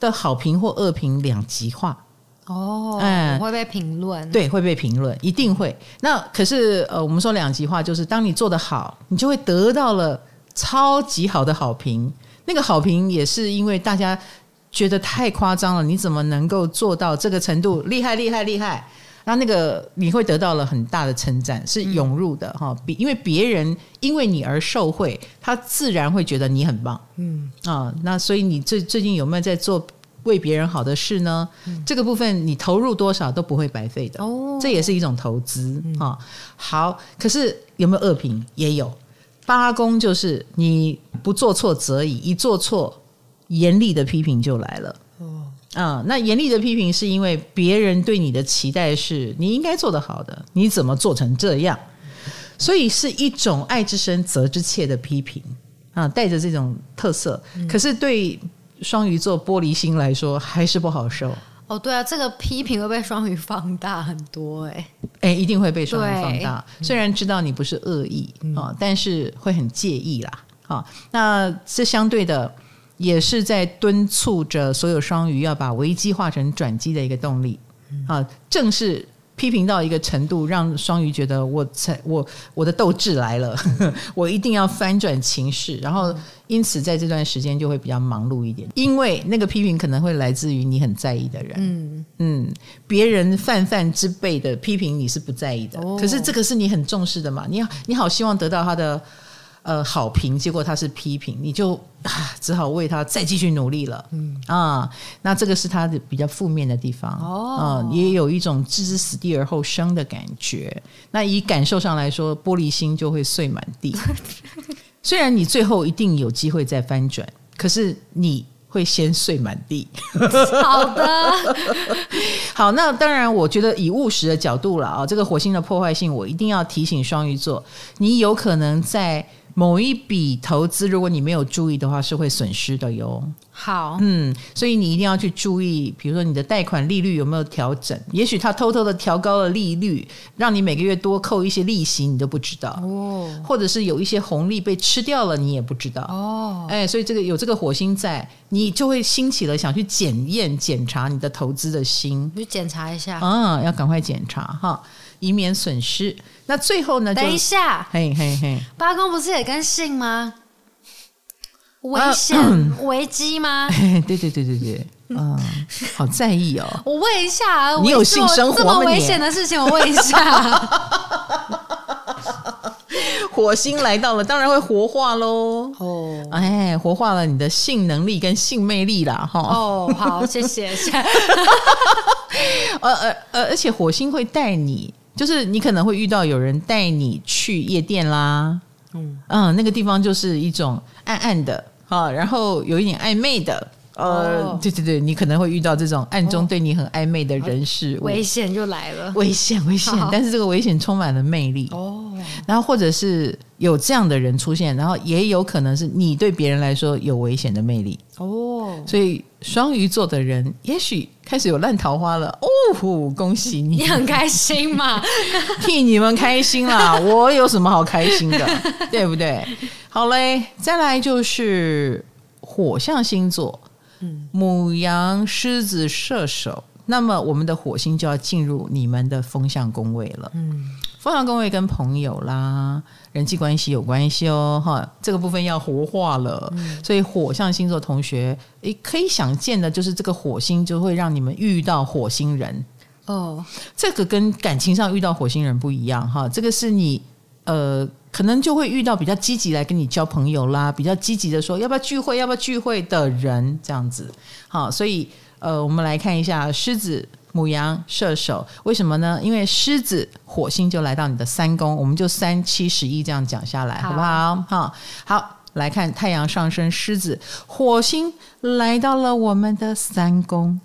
的好评或恶评两极化哦，嗯，会被评论，对，会被评论，一定会。那可是呃，我们说两极化，就是当你做得好，你就会得到了超级好的好评。那个好评也是因为大家觉得太夸张了，你怎么能够做到这个程度？厉害，厉害，厉害！那那个你会得到了很大的称赞，是涌入的哈。比因为别人因为你而受惠，他自然会觉得你很棒。嗯啊，那所以你最最近有没有在做为别人好的事呢？嗯、这个部分你投入多少都不会白费的哦，这也是一种投资啊。好，可是有没有恶评？也有。八宫就是你不做错则已，一做错，严厉的批评就来了。哦，啊，那严厉的批评是因为别人对你的期待是你应该做得好的，你怎么做成这样？所以是一种爱之深责之切的批评啊，带着这种特色。可是对双鱼座玻璃心来说，还是不好受。哦，对啊，这个批评会被双鱼放大很多哎，哎，一定会被双鱼放大。虽然知道你不是恶意啊，嗯哦，但是会很介意啦。好，哦，那这相对的也是在敦促着所有双鱼要把危机化成转机的一个动力。啊，哦，正是。批评到一个程度，让双鱼觉得我才我我的斗志来了，我一定要翻转情势，然后因此在这段时间就会比较忙碌一点，因为那个批评可能会来自于你很在意的人，嗯。嗯，别人泛泛之辈的批评你是不在意的，可是这个是你很重视的嘛，你你好希望得到他的。呃，好评，结果他是批评，你就啊，只好为他再继续努力了。嗯啊，那这个是他的比较负面的地方哦，啊，也有一种置之死地而后生的感觉。那以感受上来说，玻璃心就会碎满地。虽然你最后一定有机会再翻转，可是你会先碎满地。好的，好，那当然，我觉得以务实的角度了啊，这个火星的破坏性，我一定要提醒双鱼座，你有可能在。某一笔投资，如果你没有注意的话，是会损失的哟。好，嗯，所以你一定要去注意，比如说你的贷款利率有没有调整？也许他偷偷的调高了利率，让你每个月多扣一些利息，你都不知道哦。或者是有一些红利被吃掉了，你也不知道哦。哎，所以这个有这个火星在，你就会兴起了想去检验、检查你的投资的心，去检查一下。嗯，要赶快检查哈。以免损失。那最后呢？等一下，嘿嘿嘿，八公不是也跟性吗？危险、危机吗？对对对对对，嗯，好在意哦。我问一下，你有性生活吗？这么危险的事情，我问一下。火星来到了，当然会活化喽。哦，哎，活化了你的性能力跟性魅力啦，哈。哦，好，谢谢。呃呃呃，而且火星会带你。就是你可能会遇到有人带你去夜店啦，嗯。嗯，那个地方就是一种暗暗的啊，然后有一点暧昧的，呃，对对对，你可能会遇到这种暗中对你很暧昧的人事物，危险就来了，危险危险，但是这个危险充满了魅力哦，然后或者是有这样的人出现，然后也有可能是你对别人来说有危险的魅力哦，所以。双鱼座的人也许开始有烂桃花了哦，恭喜你！你很开心嘛？替你们开心啦！我有什么好开心的？对不对？好嘞，再来就是火象星座，嗯，牡羊、狮子、射手。那么我们的火星就要进入你们的风象宫位了。嗯，风象宫位跟朋友啦、人际关系有关系哦，哈，这个部分要活化了。嗯、所以火象星座同学，诶，可以想见的就是这个火星就会让你们遇到火星人哦。这个跟感情上遇到火星人不一样哈，这个是你呃，可能就会遇到比较积极来跟你交朋友啦，比较积极的说要不要聚会，要不要聚会的人这样子。好，所以。呃，我们来看一下狮子、母羊、射手，为什么呢？因为狮子火星就来到你的三宫，我们就三七十一这样讲下来，好，好不好？好，好，来看太阳上升狮子，火星来到了我们的三宫，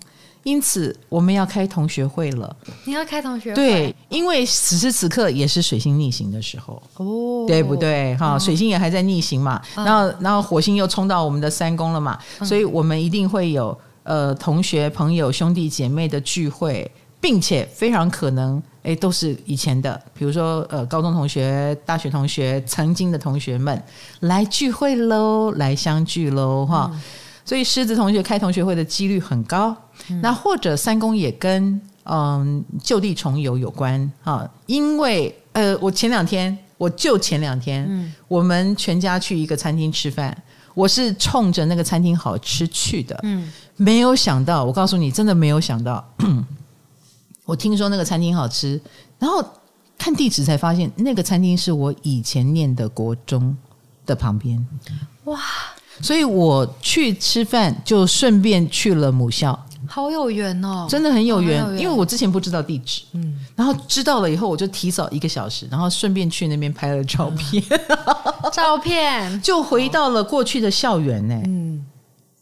因此我们要开同学会了。你要开同学会？对，因为此时此刻也是水星逆行的时候，哦，对不对？哈，水星也还在逆行嘛，然后然后火星又冲到我们的三宫了嘛，所以我们一定会有。呃，同学、朋友、兄弟姐妹的聚会，并且非常可能，哎，都是以前的，比如说呃，高中同学、大学同学、曾经的同学们来聚会喽，来相聚喽，哈、嗯。所以狮子同学开同学会的几率很高。嗯、那或者三公也跟嗯就地重游有关啊，因为呃，我前两天我就前两天，嗯、我们全家去一个餐厅吃饭，我是冲着那个餐厅好吃去的，嗯，没有想到，我告诉你，真的没有想到，我听说那个餐厅好吃，然后。看地址才发现，那个餐厅是我以前念的国中的旁边。哇！所以我去吃饭就顺便去了母校，好有缘哦，真的很有缘。因为我之前不知道地址，嗯，然后知道了以后，我就提早一个小时，然后顺便去那边拍了照片，嗯、照片。就回到了过去的校园呢。嗯，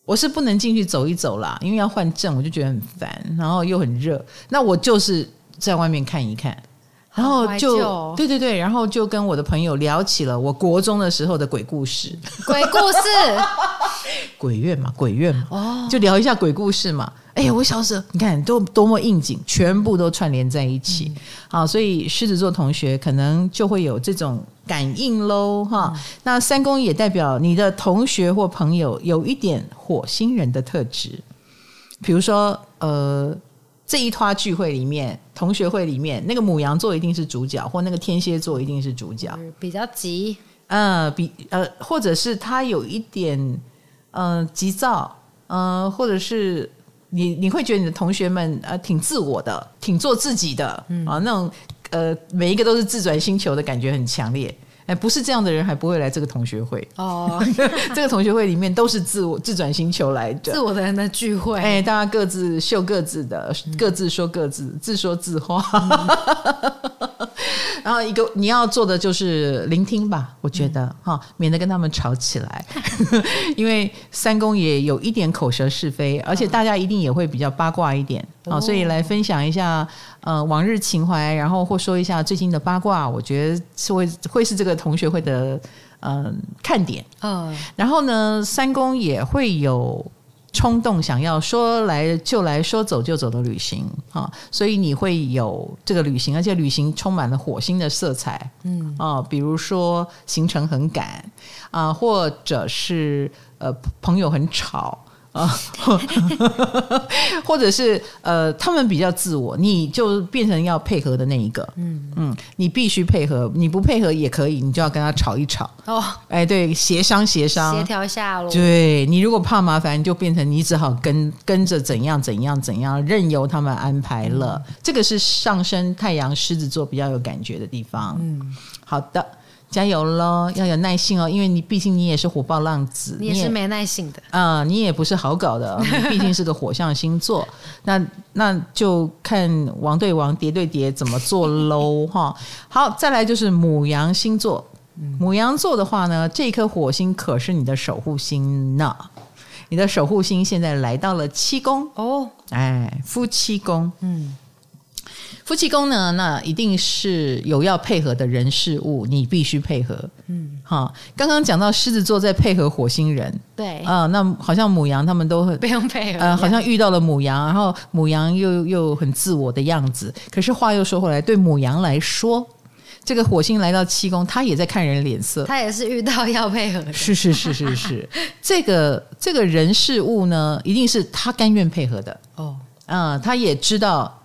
我是不能进去走一走啦，因为要换证，我就觉得很烦，然后又很热，那我就是在外面看一看。然后就对对对，然后就跟我的朋友聊起了我国中的时候的鬼故事，鬼故事，鬼月嘛，鬼月嘛，哦，就聊一下鬼故事嘛。哎呀，我小时候你看多多么应景，全部都串联在一起。嗯、好，所以狮子座同学可能就会有这种感应喽，哈。嗯、那三宫也代表你的同学或朋友有一点火星人的特质，比如说呃。这一摊聚会里面，同学会里面，那个母羊座一定是主角，或那个天蝎座一定是主角，比较急，嗯，比呃，或者是他有一点嗯、呃、急躁，嗯、呃，或者是你你会觉得你的同学们呃挺自我的，挺做自己的，嗯、啊，那种呃每一个都是自转星球的感觉很强烈。哎，不是这样的人还不会来这个同学会哦。这个同学会里面都是自我自转星球来的，自我的人的聚会。哎，大家各自秀各自的，各自说各自，嗯、自说自话。嗯、然后一个你要做的就是聆听吧，我觉得哈、嗯，免得跟他们吵起来。因为三公也有一点口舌是非，而且大家一定也会比较八卦一点啊，哦、所以来分享一下。呃，往日情怀，然后或说一下最近的八卦，我觉得是会会是这个同学会的嗯、呃、看点。嗯，然后呢，三宫也会有冲动想要说来就来说走就走的旅行啊，所以你会有这个旅行，而且旅行充满了火星的色彩。嗯啊，比如说行程很赶啊，或者是呃朋友很吵。啊，或者是呃，他们比较自我，你就变成要配合的那一个。嗯嗯，你必须配合，你不配合也可以，你就要跟他吵一吵。哦，哎，对，协商协商，协调下喽。对，你如果怕麻烦，就变成你只好跟跟着怎样怎样怎样，任由他们安排了。嗯，这个是上升太阳狮子座比较有感觉的地方。嗯，好的。加油喽！要有耐性哦，因为你毕竟你也是火爆浪子，你也是没耐性的啊、呃，你也不是好搞的，你毕竟是个火象星座。那那就看王对王，蝶对蝶怎么做喽哈。好，再来就是母羊星座，母羊座的话呢，这颗火星可是你的守护星呢。你的守护星现在来到了七宫哦，哎，夫妻宫，嗯。夫妻宫呢，那一定是有要配合的人事物，你必须配合。嗯，好，刚刚讲到狮子座在配合火星人，对，啊、呃，那好像母羊他们都很不用配合，呃，好像遇到了母羊，然后母羊又又很自我的样子。可是话又说回来，对母羊来说，这个火星来到七宫，他也在看人脸色，他也是遇到要配合的。是是是是是，这个这个人事物呢，一定是他甘愿配合的。哦，嗯、呃，他也知道。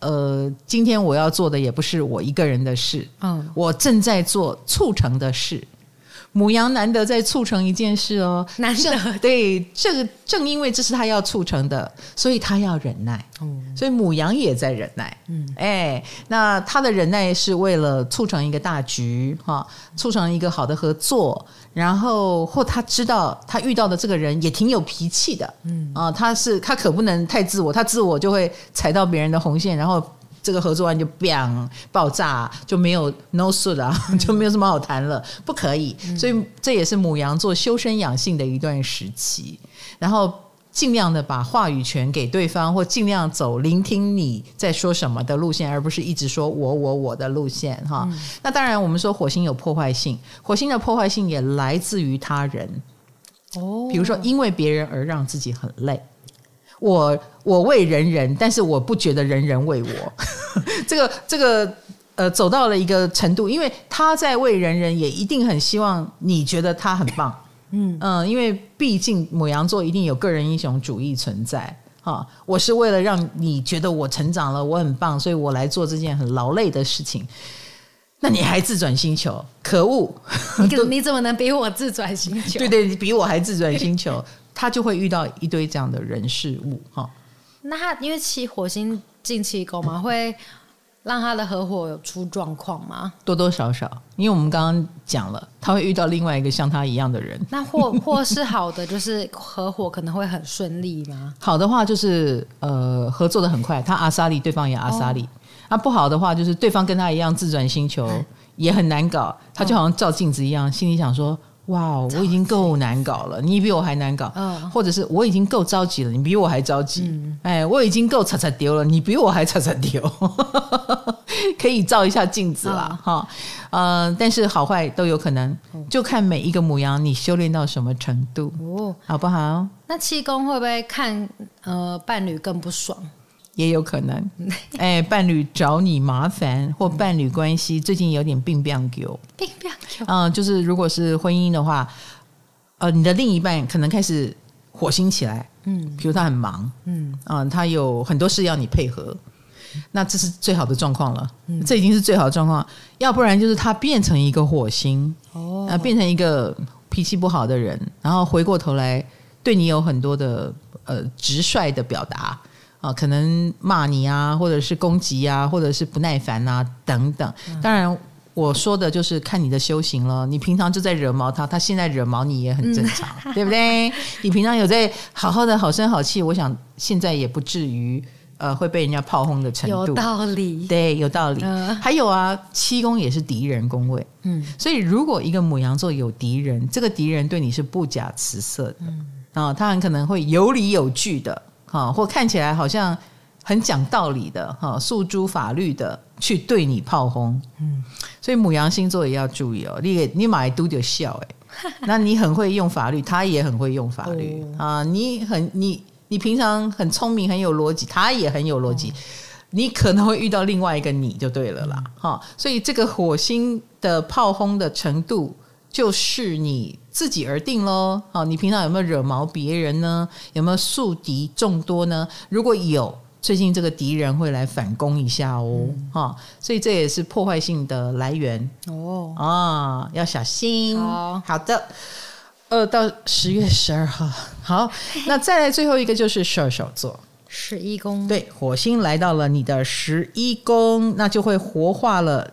呃，今天我要做的也不是我一个人的事，嗯，我正在做促成的事。牡羊难得在促成一件事哦，难得。对，这个正因为这是他要促成的，所以他要忍耐。嗯，所以母羊也在忍耐。嗯，哎，那他的忍耐是为了促成一个大局，哈，促成一个好的合作。然后或他知道他遇到的这个人也挺有脾气的，嗯啊，他是他可不能太自我，他自我就会踩到别人的红线，然后这个合作案就 bang 爆炸，就没有 no suit 啊，就没有什么好谈了，不可以。所以这也是母羊座修身养性的一段时期，然后。尽量的把话语权给对方，或尽量走聆听你在说什么的路线，而不是一直说我我我的路线哈。嗯、那当然，我们说火星有破坏性，火星的破坏性也来自于他人哦。比如说，因为别人而让自己很累，我我为人人，但是我不觉得人人为我。这个这个呃，走到了一个程度，因为他在为人人，也一定很希望你觉得他很棒。嗯嗯，因为毕竟母羊座一定有个人英雄主义存在。哈，我是为了让你觉得我成长了，我很棒，所以我来做这件很劳累的事情。那你还自转星球？可恶！你你怎么能比我自转星球？对对，你比我还自转星球，他就会遇到一堆这样的人事物哈。那他因为七火星进七宫嘛，会让他的合伙有出状况吗？多多少少，因为我们刚刚讲了，他会遇到另外一个像他一样的人。那或 或是好的，就是合伙可能会很顺利吗？好的话就是呃，合作的很快，他阿萨利，对方也阿萨利。哦那、啊、不好的话，就是对方跟他一样自转星球也很难搞，他就好像照镜子一样，心里想说：“哇，我已经够难搞了，你比我还难搞。”或者是我已经够着急了，你比我还着急。哎，我已经够擦擦丢了，你比我还擦擦丢。可以照一下镜子啦，哈，呃，但是好坏都有可能，就看每一个母羊你修炼到什么程度，哦好不好？那气功会不会看呃伴侣更不爽？也有可能，哎，伴侣找你麻烦，或伴侣关系最近有点病病狗，病变狗，嗯，就是如果是婚姻的话，呃，你的另一半可能开始火星起来，嗯，比如他很忙，嗯，啊，他有很多事要你配合，那这是最好的状况了，嗯，这已经是最好的状况，要不然就是他变成一个火星，哦，啊，变成一个脾气不好的人，然后回过头来对你有很多的呃直率的表达。啊，可能骂你啊，或者是攻击啊，或者是不耐烦啊，等等。当然，我说的就是看你的修行了。你平常就在惹毛他，他现在惹毛你也很正常，嗯、对不对？你平常有在好好的好声好气，我想现在也不至于呃会被人家炮轰的程度。有道理，对，有道理。嗯、还有啊，七宫也是敌人宫位，嗯，所以如果一个母羊座有敌人，这个敌人对你是不假辞色的，嗯，啊，他很可能会有理有据的。哈，或看起来好像很讲道理的哈，诉诸法律的去对你炮轰，嗯，所以母羊星座也要注意哦。你你买都就笑哎，那你很会用法律，他也很会用法律啊。你很你你平常很聪明很有逻辑，他也很有逻辑，你可能会遇到另外一个你就对了啦。哈，所以这个火星的炮轰的程度。就是你自己而定喽。好，你平常有没有惹毛别人呢？有没有宿敌众多呢？如果有，最近这个敌人会来反攻一下哦。哈、嗯，所以这也是破坏性的来源哦。啊，要小心。好，好的。呃到十月十二号，好，那再来最后一个就是射手座，十一宫。对，火星来到了你的十一宫，那就会活化了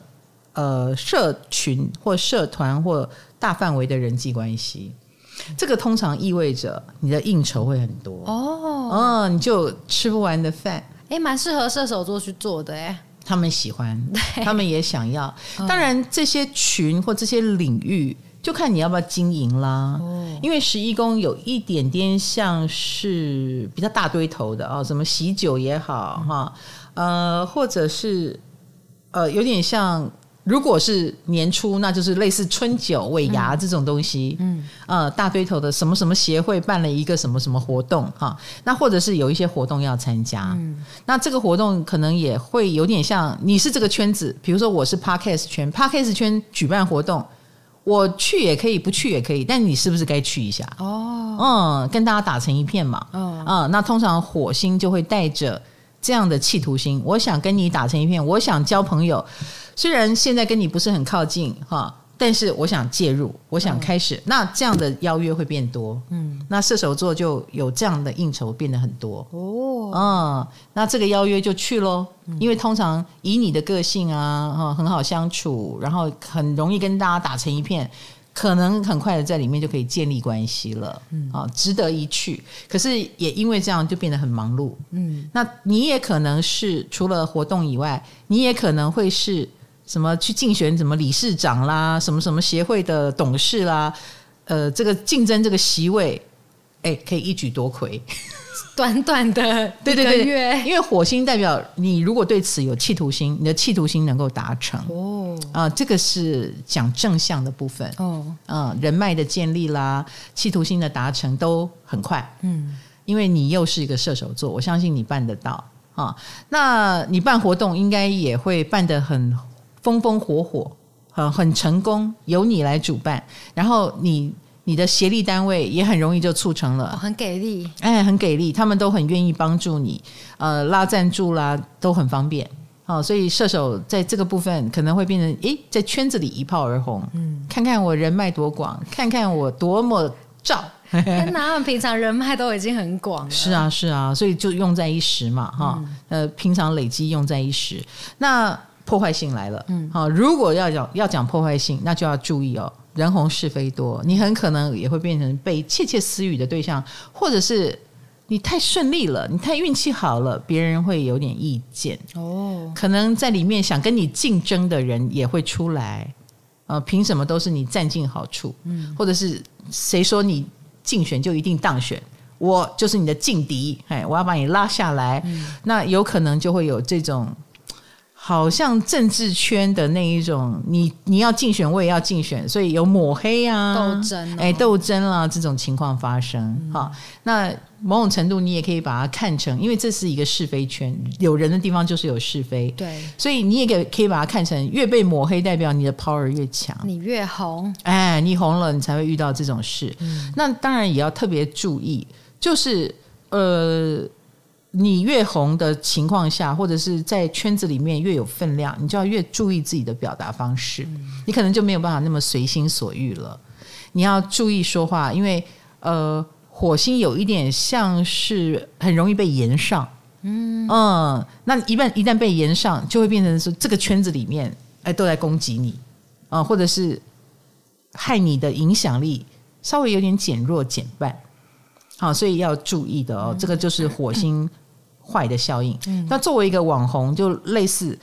呃社群或社团或。大范围的人际关系，这个通常意味着你的应酬会很多哦，嗯，你就吃不完的饭，哎，蛮适合射手座去做的哎，他们喜欢，他们也想要。当然，这些群或这些领域，就看你要不要经营啦。因为十一宫有一点点像是比较大堆头的哦，什么喜酒也好哈，呃，或者是呃，有点像。如果是年初，那就是类似春酒尾牙这种东西，嗯，嗯。呃，大堆头的什么什么协会办了一个什么什么活动哈，那或者是有一些活动要参加，嗯，那这个活动可能也会有点像你是这个圈子，比如说我是 Podcast 圈，Podcast 圈举办活动，我去也可以，不去也可以，但你是不是该去一下？哦，嗯，跟大家打成一片嘛，嗯，嗯，那通常火星就会带着这样的企图心，我想跟你打成一片，我想交朋友。虽然现在跟你不是很靠近哈，但是我想介入，我想开始，嗯、那这样的邀约会变多，嗯，那射手座就有这样的应酬变得很多。哦，嗯，那这个邀约就去喽，因为通常以你的个性啊，哈，很好相处，然后很容易跟大家打成一片。可能很快的在里面就可以建立关系了，嗯。啊，值得一去。可是也因为这样就变得很忙碌，嗯，那你也可能是除了活动以外，你也可能会是什么去竞选什么理事长啦，什么什么协会的董事啦，呃，这个竞争这个席位，哎，可以一举夺魁。短短的 对对对，因为火星代表你如果对此有企图心，你的企图心能够达成。哦。啊、呃，这个是讲正向的部分。哦，嗯、呃，人脉的建立啦，企图心的达成都很快，嗯，因为你又是一个射手座，我相信你办得到。啊、呃。那你办活动应该也会办得很风风火火，很很成功，由你来主办，然后你。你的协力单位也很容易就促成了，哦、很给力，哎，很给力，他们都很愿意帮助你，呃，拉赞助啦，都很方便。哦，所以射手在这个部分可能会变成，诶，在圈子里一炮而红。嗯，看看我人脉多广，看看我多么照。天哪，他们平常人脉都已经很广了。是啊，是啊，所以就用在一时嘛，哈、嗯。呃，平常累积用在一时。那破坏性来了，嗯，好，如果要讲要讲破坏性，那就要注意哦，人红是非多，你很可能也会变成被窃窃私语的对象，或者是。你太顺利了，你太运气好了，别人会有点意见哦。可能在里面想跟你竞争的人也会出来，呃，凭什么都是你占尽好处？嗯，或者是谁说你竞选就一定当选？我就是你的劲敌，哎，我要把你拉下来。嗯，那有可能就会有这种。好像政治圈的那一种，你你要竞选，我也要竞选，所以有抹黑啊、斗争、哦，哎，斗争啦，这种情况发生。好、嗯，那某种程度你也可以把它看成，因为这是一个是非圈，有人的地方就是有是非，对，所以你也可可以把它看成，越被抹黑，代表你的 power 越强，你越红，哎，你红了，你才会遇到这种事。嗯、那当然也要特别注意，就是呃。你越红的情况下，或者是在圈子里面越有分量，你就要越注意自己的表达方式。嗯、你可能就没有办法那么随心所欲了。你要注意说话，因为呃，火星有一点像是很容易被延上。嗯嗯，那一旦一旦被延上，就会变成说这个圈子里面哎都在攻击你啊、呃，或者是害你的影响力稍微有点减弱减半。好，所以要注意的哦，这个就是火星坏的效应。嗯，那作为一个网红，就类似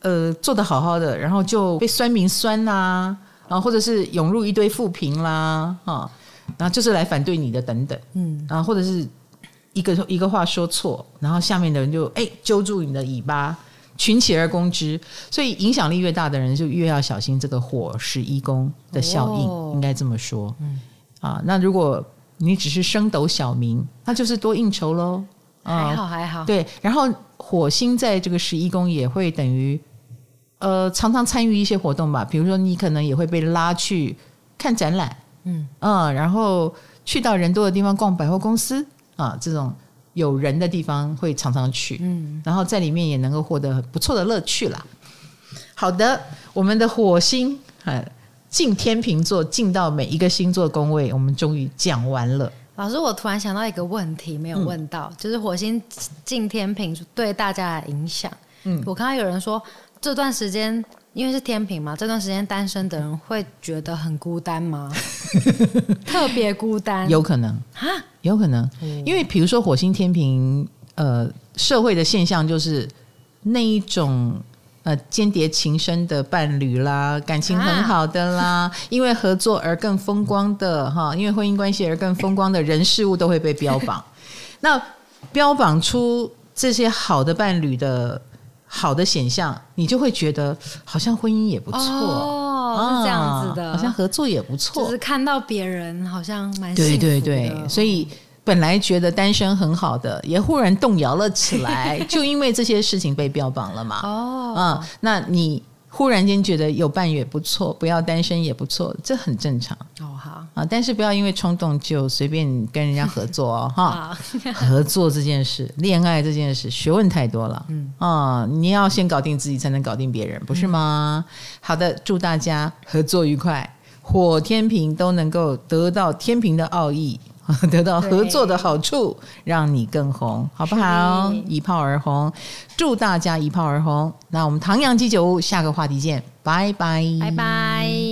呃做的好好的，然后就被酸民酸啦，啊，或者是涌入一堆负评啦，啊，然后就是来反对你的等等，嗯，啊，或者是一个一个话说错，然后下面的人就哎揪住你的尾巴，群起而攻之，所以影响力越大的人就越要小心这个火十一宫的效应，哦，应该这么说。嗯，啊，那如果。你只是升斗小民，那就是多应酬喽。还好还好。对，然后火星在这个十一宫也会等于，呃，常常参与一些活动吧。比如说，你可能也会被拉去看展览，嗯嗯，然后去到人多的地方逛百货公司啊，这种有人的地方会常常去，嗯，然后在里面也能够获得不错的乐趣啦。好的，我们的火星，哎。进天秤座，进到每一个星座宫位，我们终于讲完了。老师，我突然想到一个问题没有问到，嗯、就是火星进天平对大家的影响。嗯，我看到有人说这段时间因为是天平嘛，这段时间单身的人会觉得很孤单吗？特别孤单？有可能啊，有可能，因为比如说火星天平，呃，社会的现象就是那一种。呃，间谍情深的伴侣啦，感情很好的啦，啊、因为合作而更风光的哈，因为婚姻关系而更风光的人事物都会被标榜。那标榜出这些好的伴侣的好的显象，你就会觉得好像婚姻也不错哦，啊、是这样子的，好像合作也不错，就是看到别人好像蛮对对对，所以。本来觉得单身很好的，也忽然动摇了起来，就因为这些事情被标榜了嘛。哦，嗯，那你忽然间觉得有伴也不错，不要单身也不错，这很正常。哦，好啊，但是不要因为冲动就随便跟人家合作哦，哈。合作这件事，恋爱这件事，学问太多了。嗯啊，你要先搞定自己，才能搞定别人，不是吗？嗯、好的，祝大家合作愉快，火天平都能够得到天平的奥义。得到合作的好处，让你更红，好不好？一炮而红，祝大家一炮而红。那我们唐阳鸡酒屋下个话题见，拜拜，拜拜。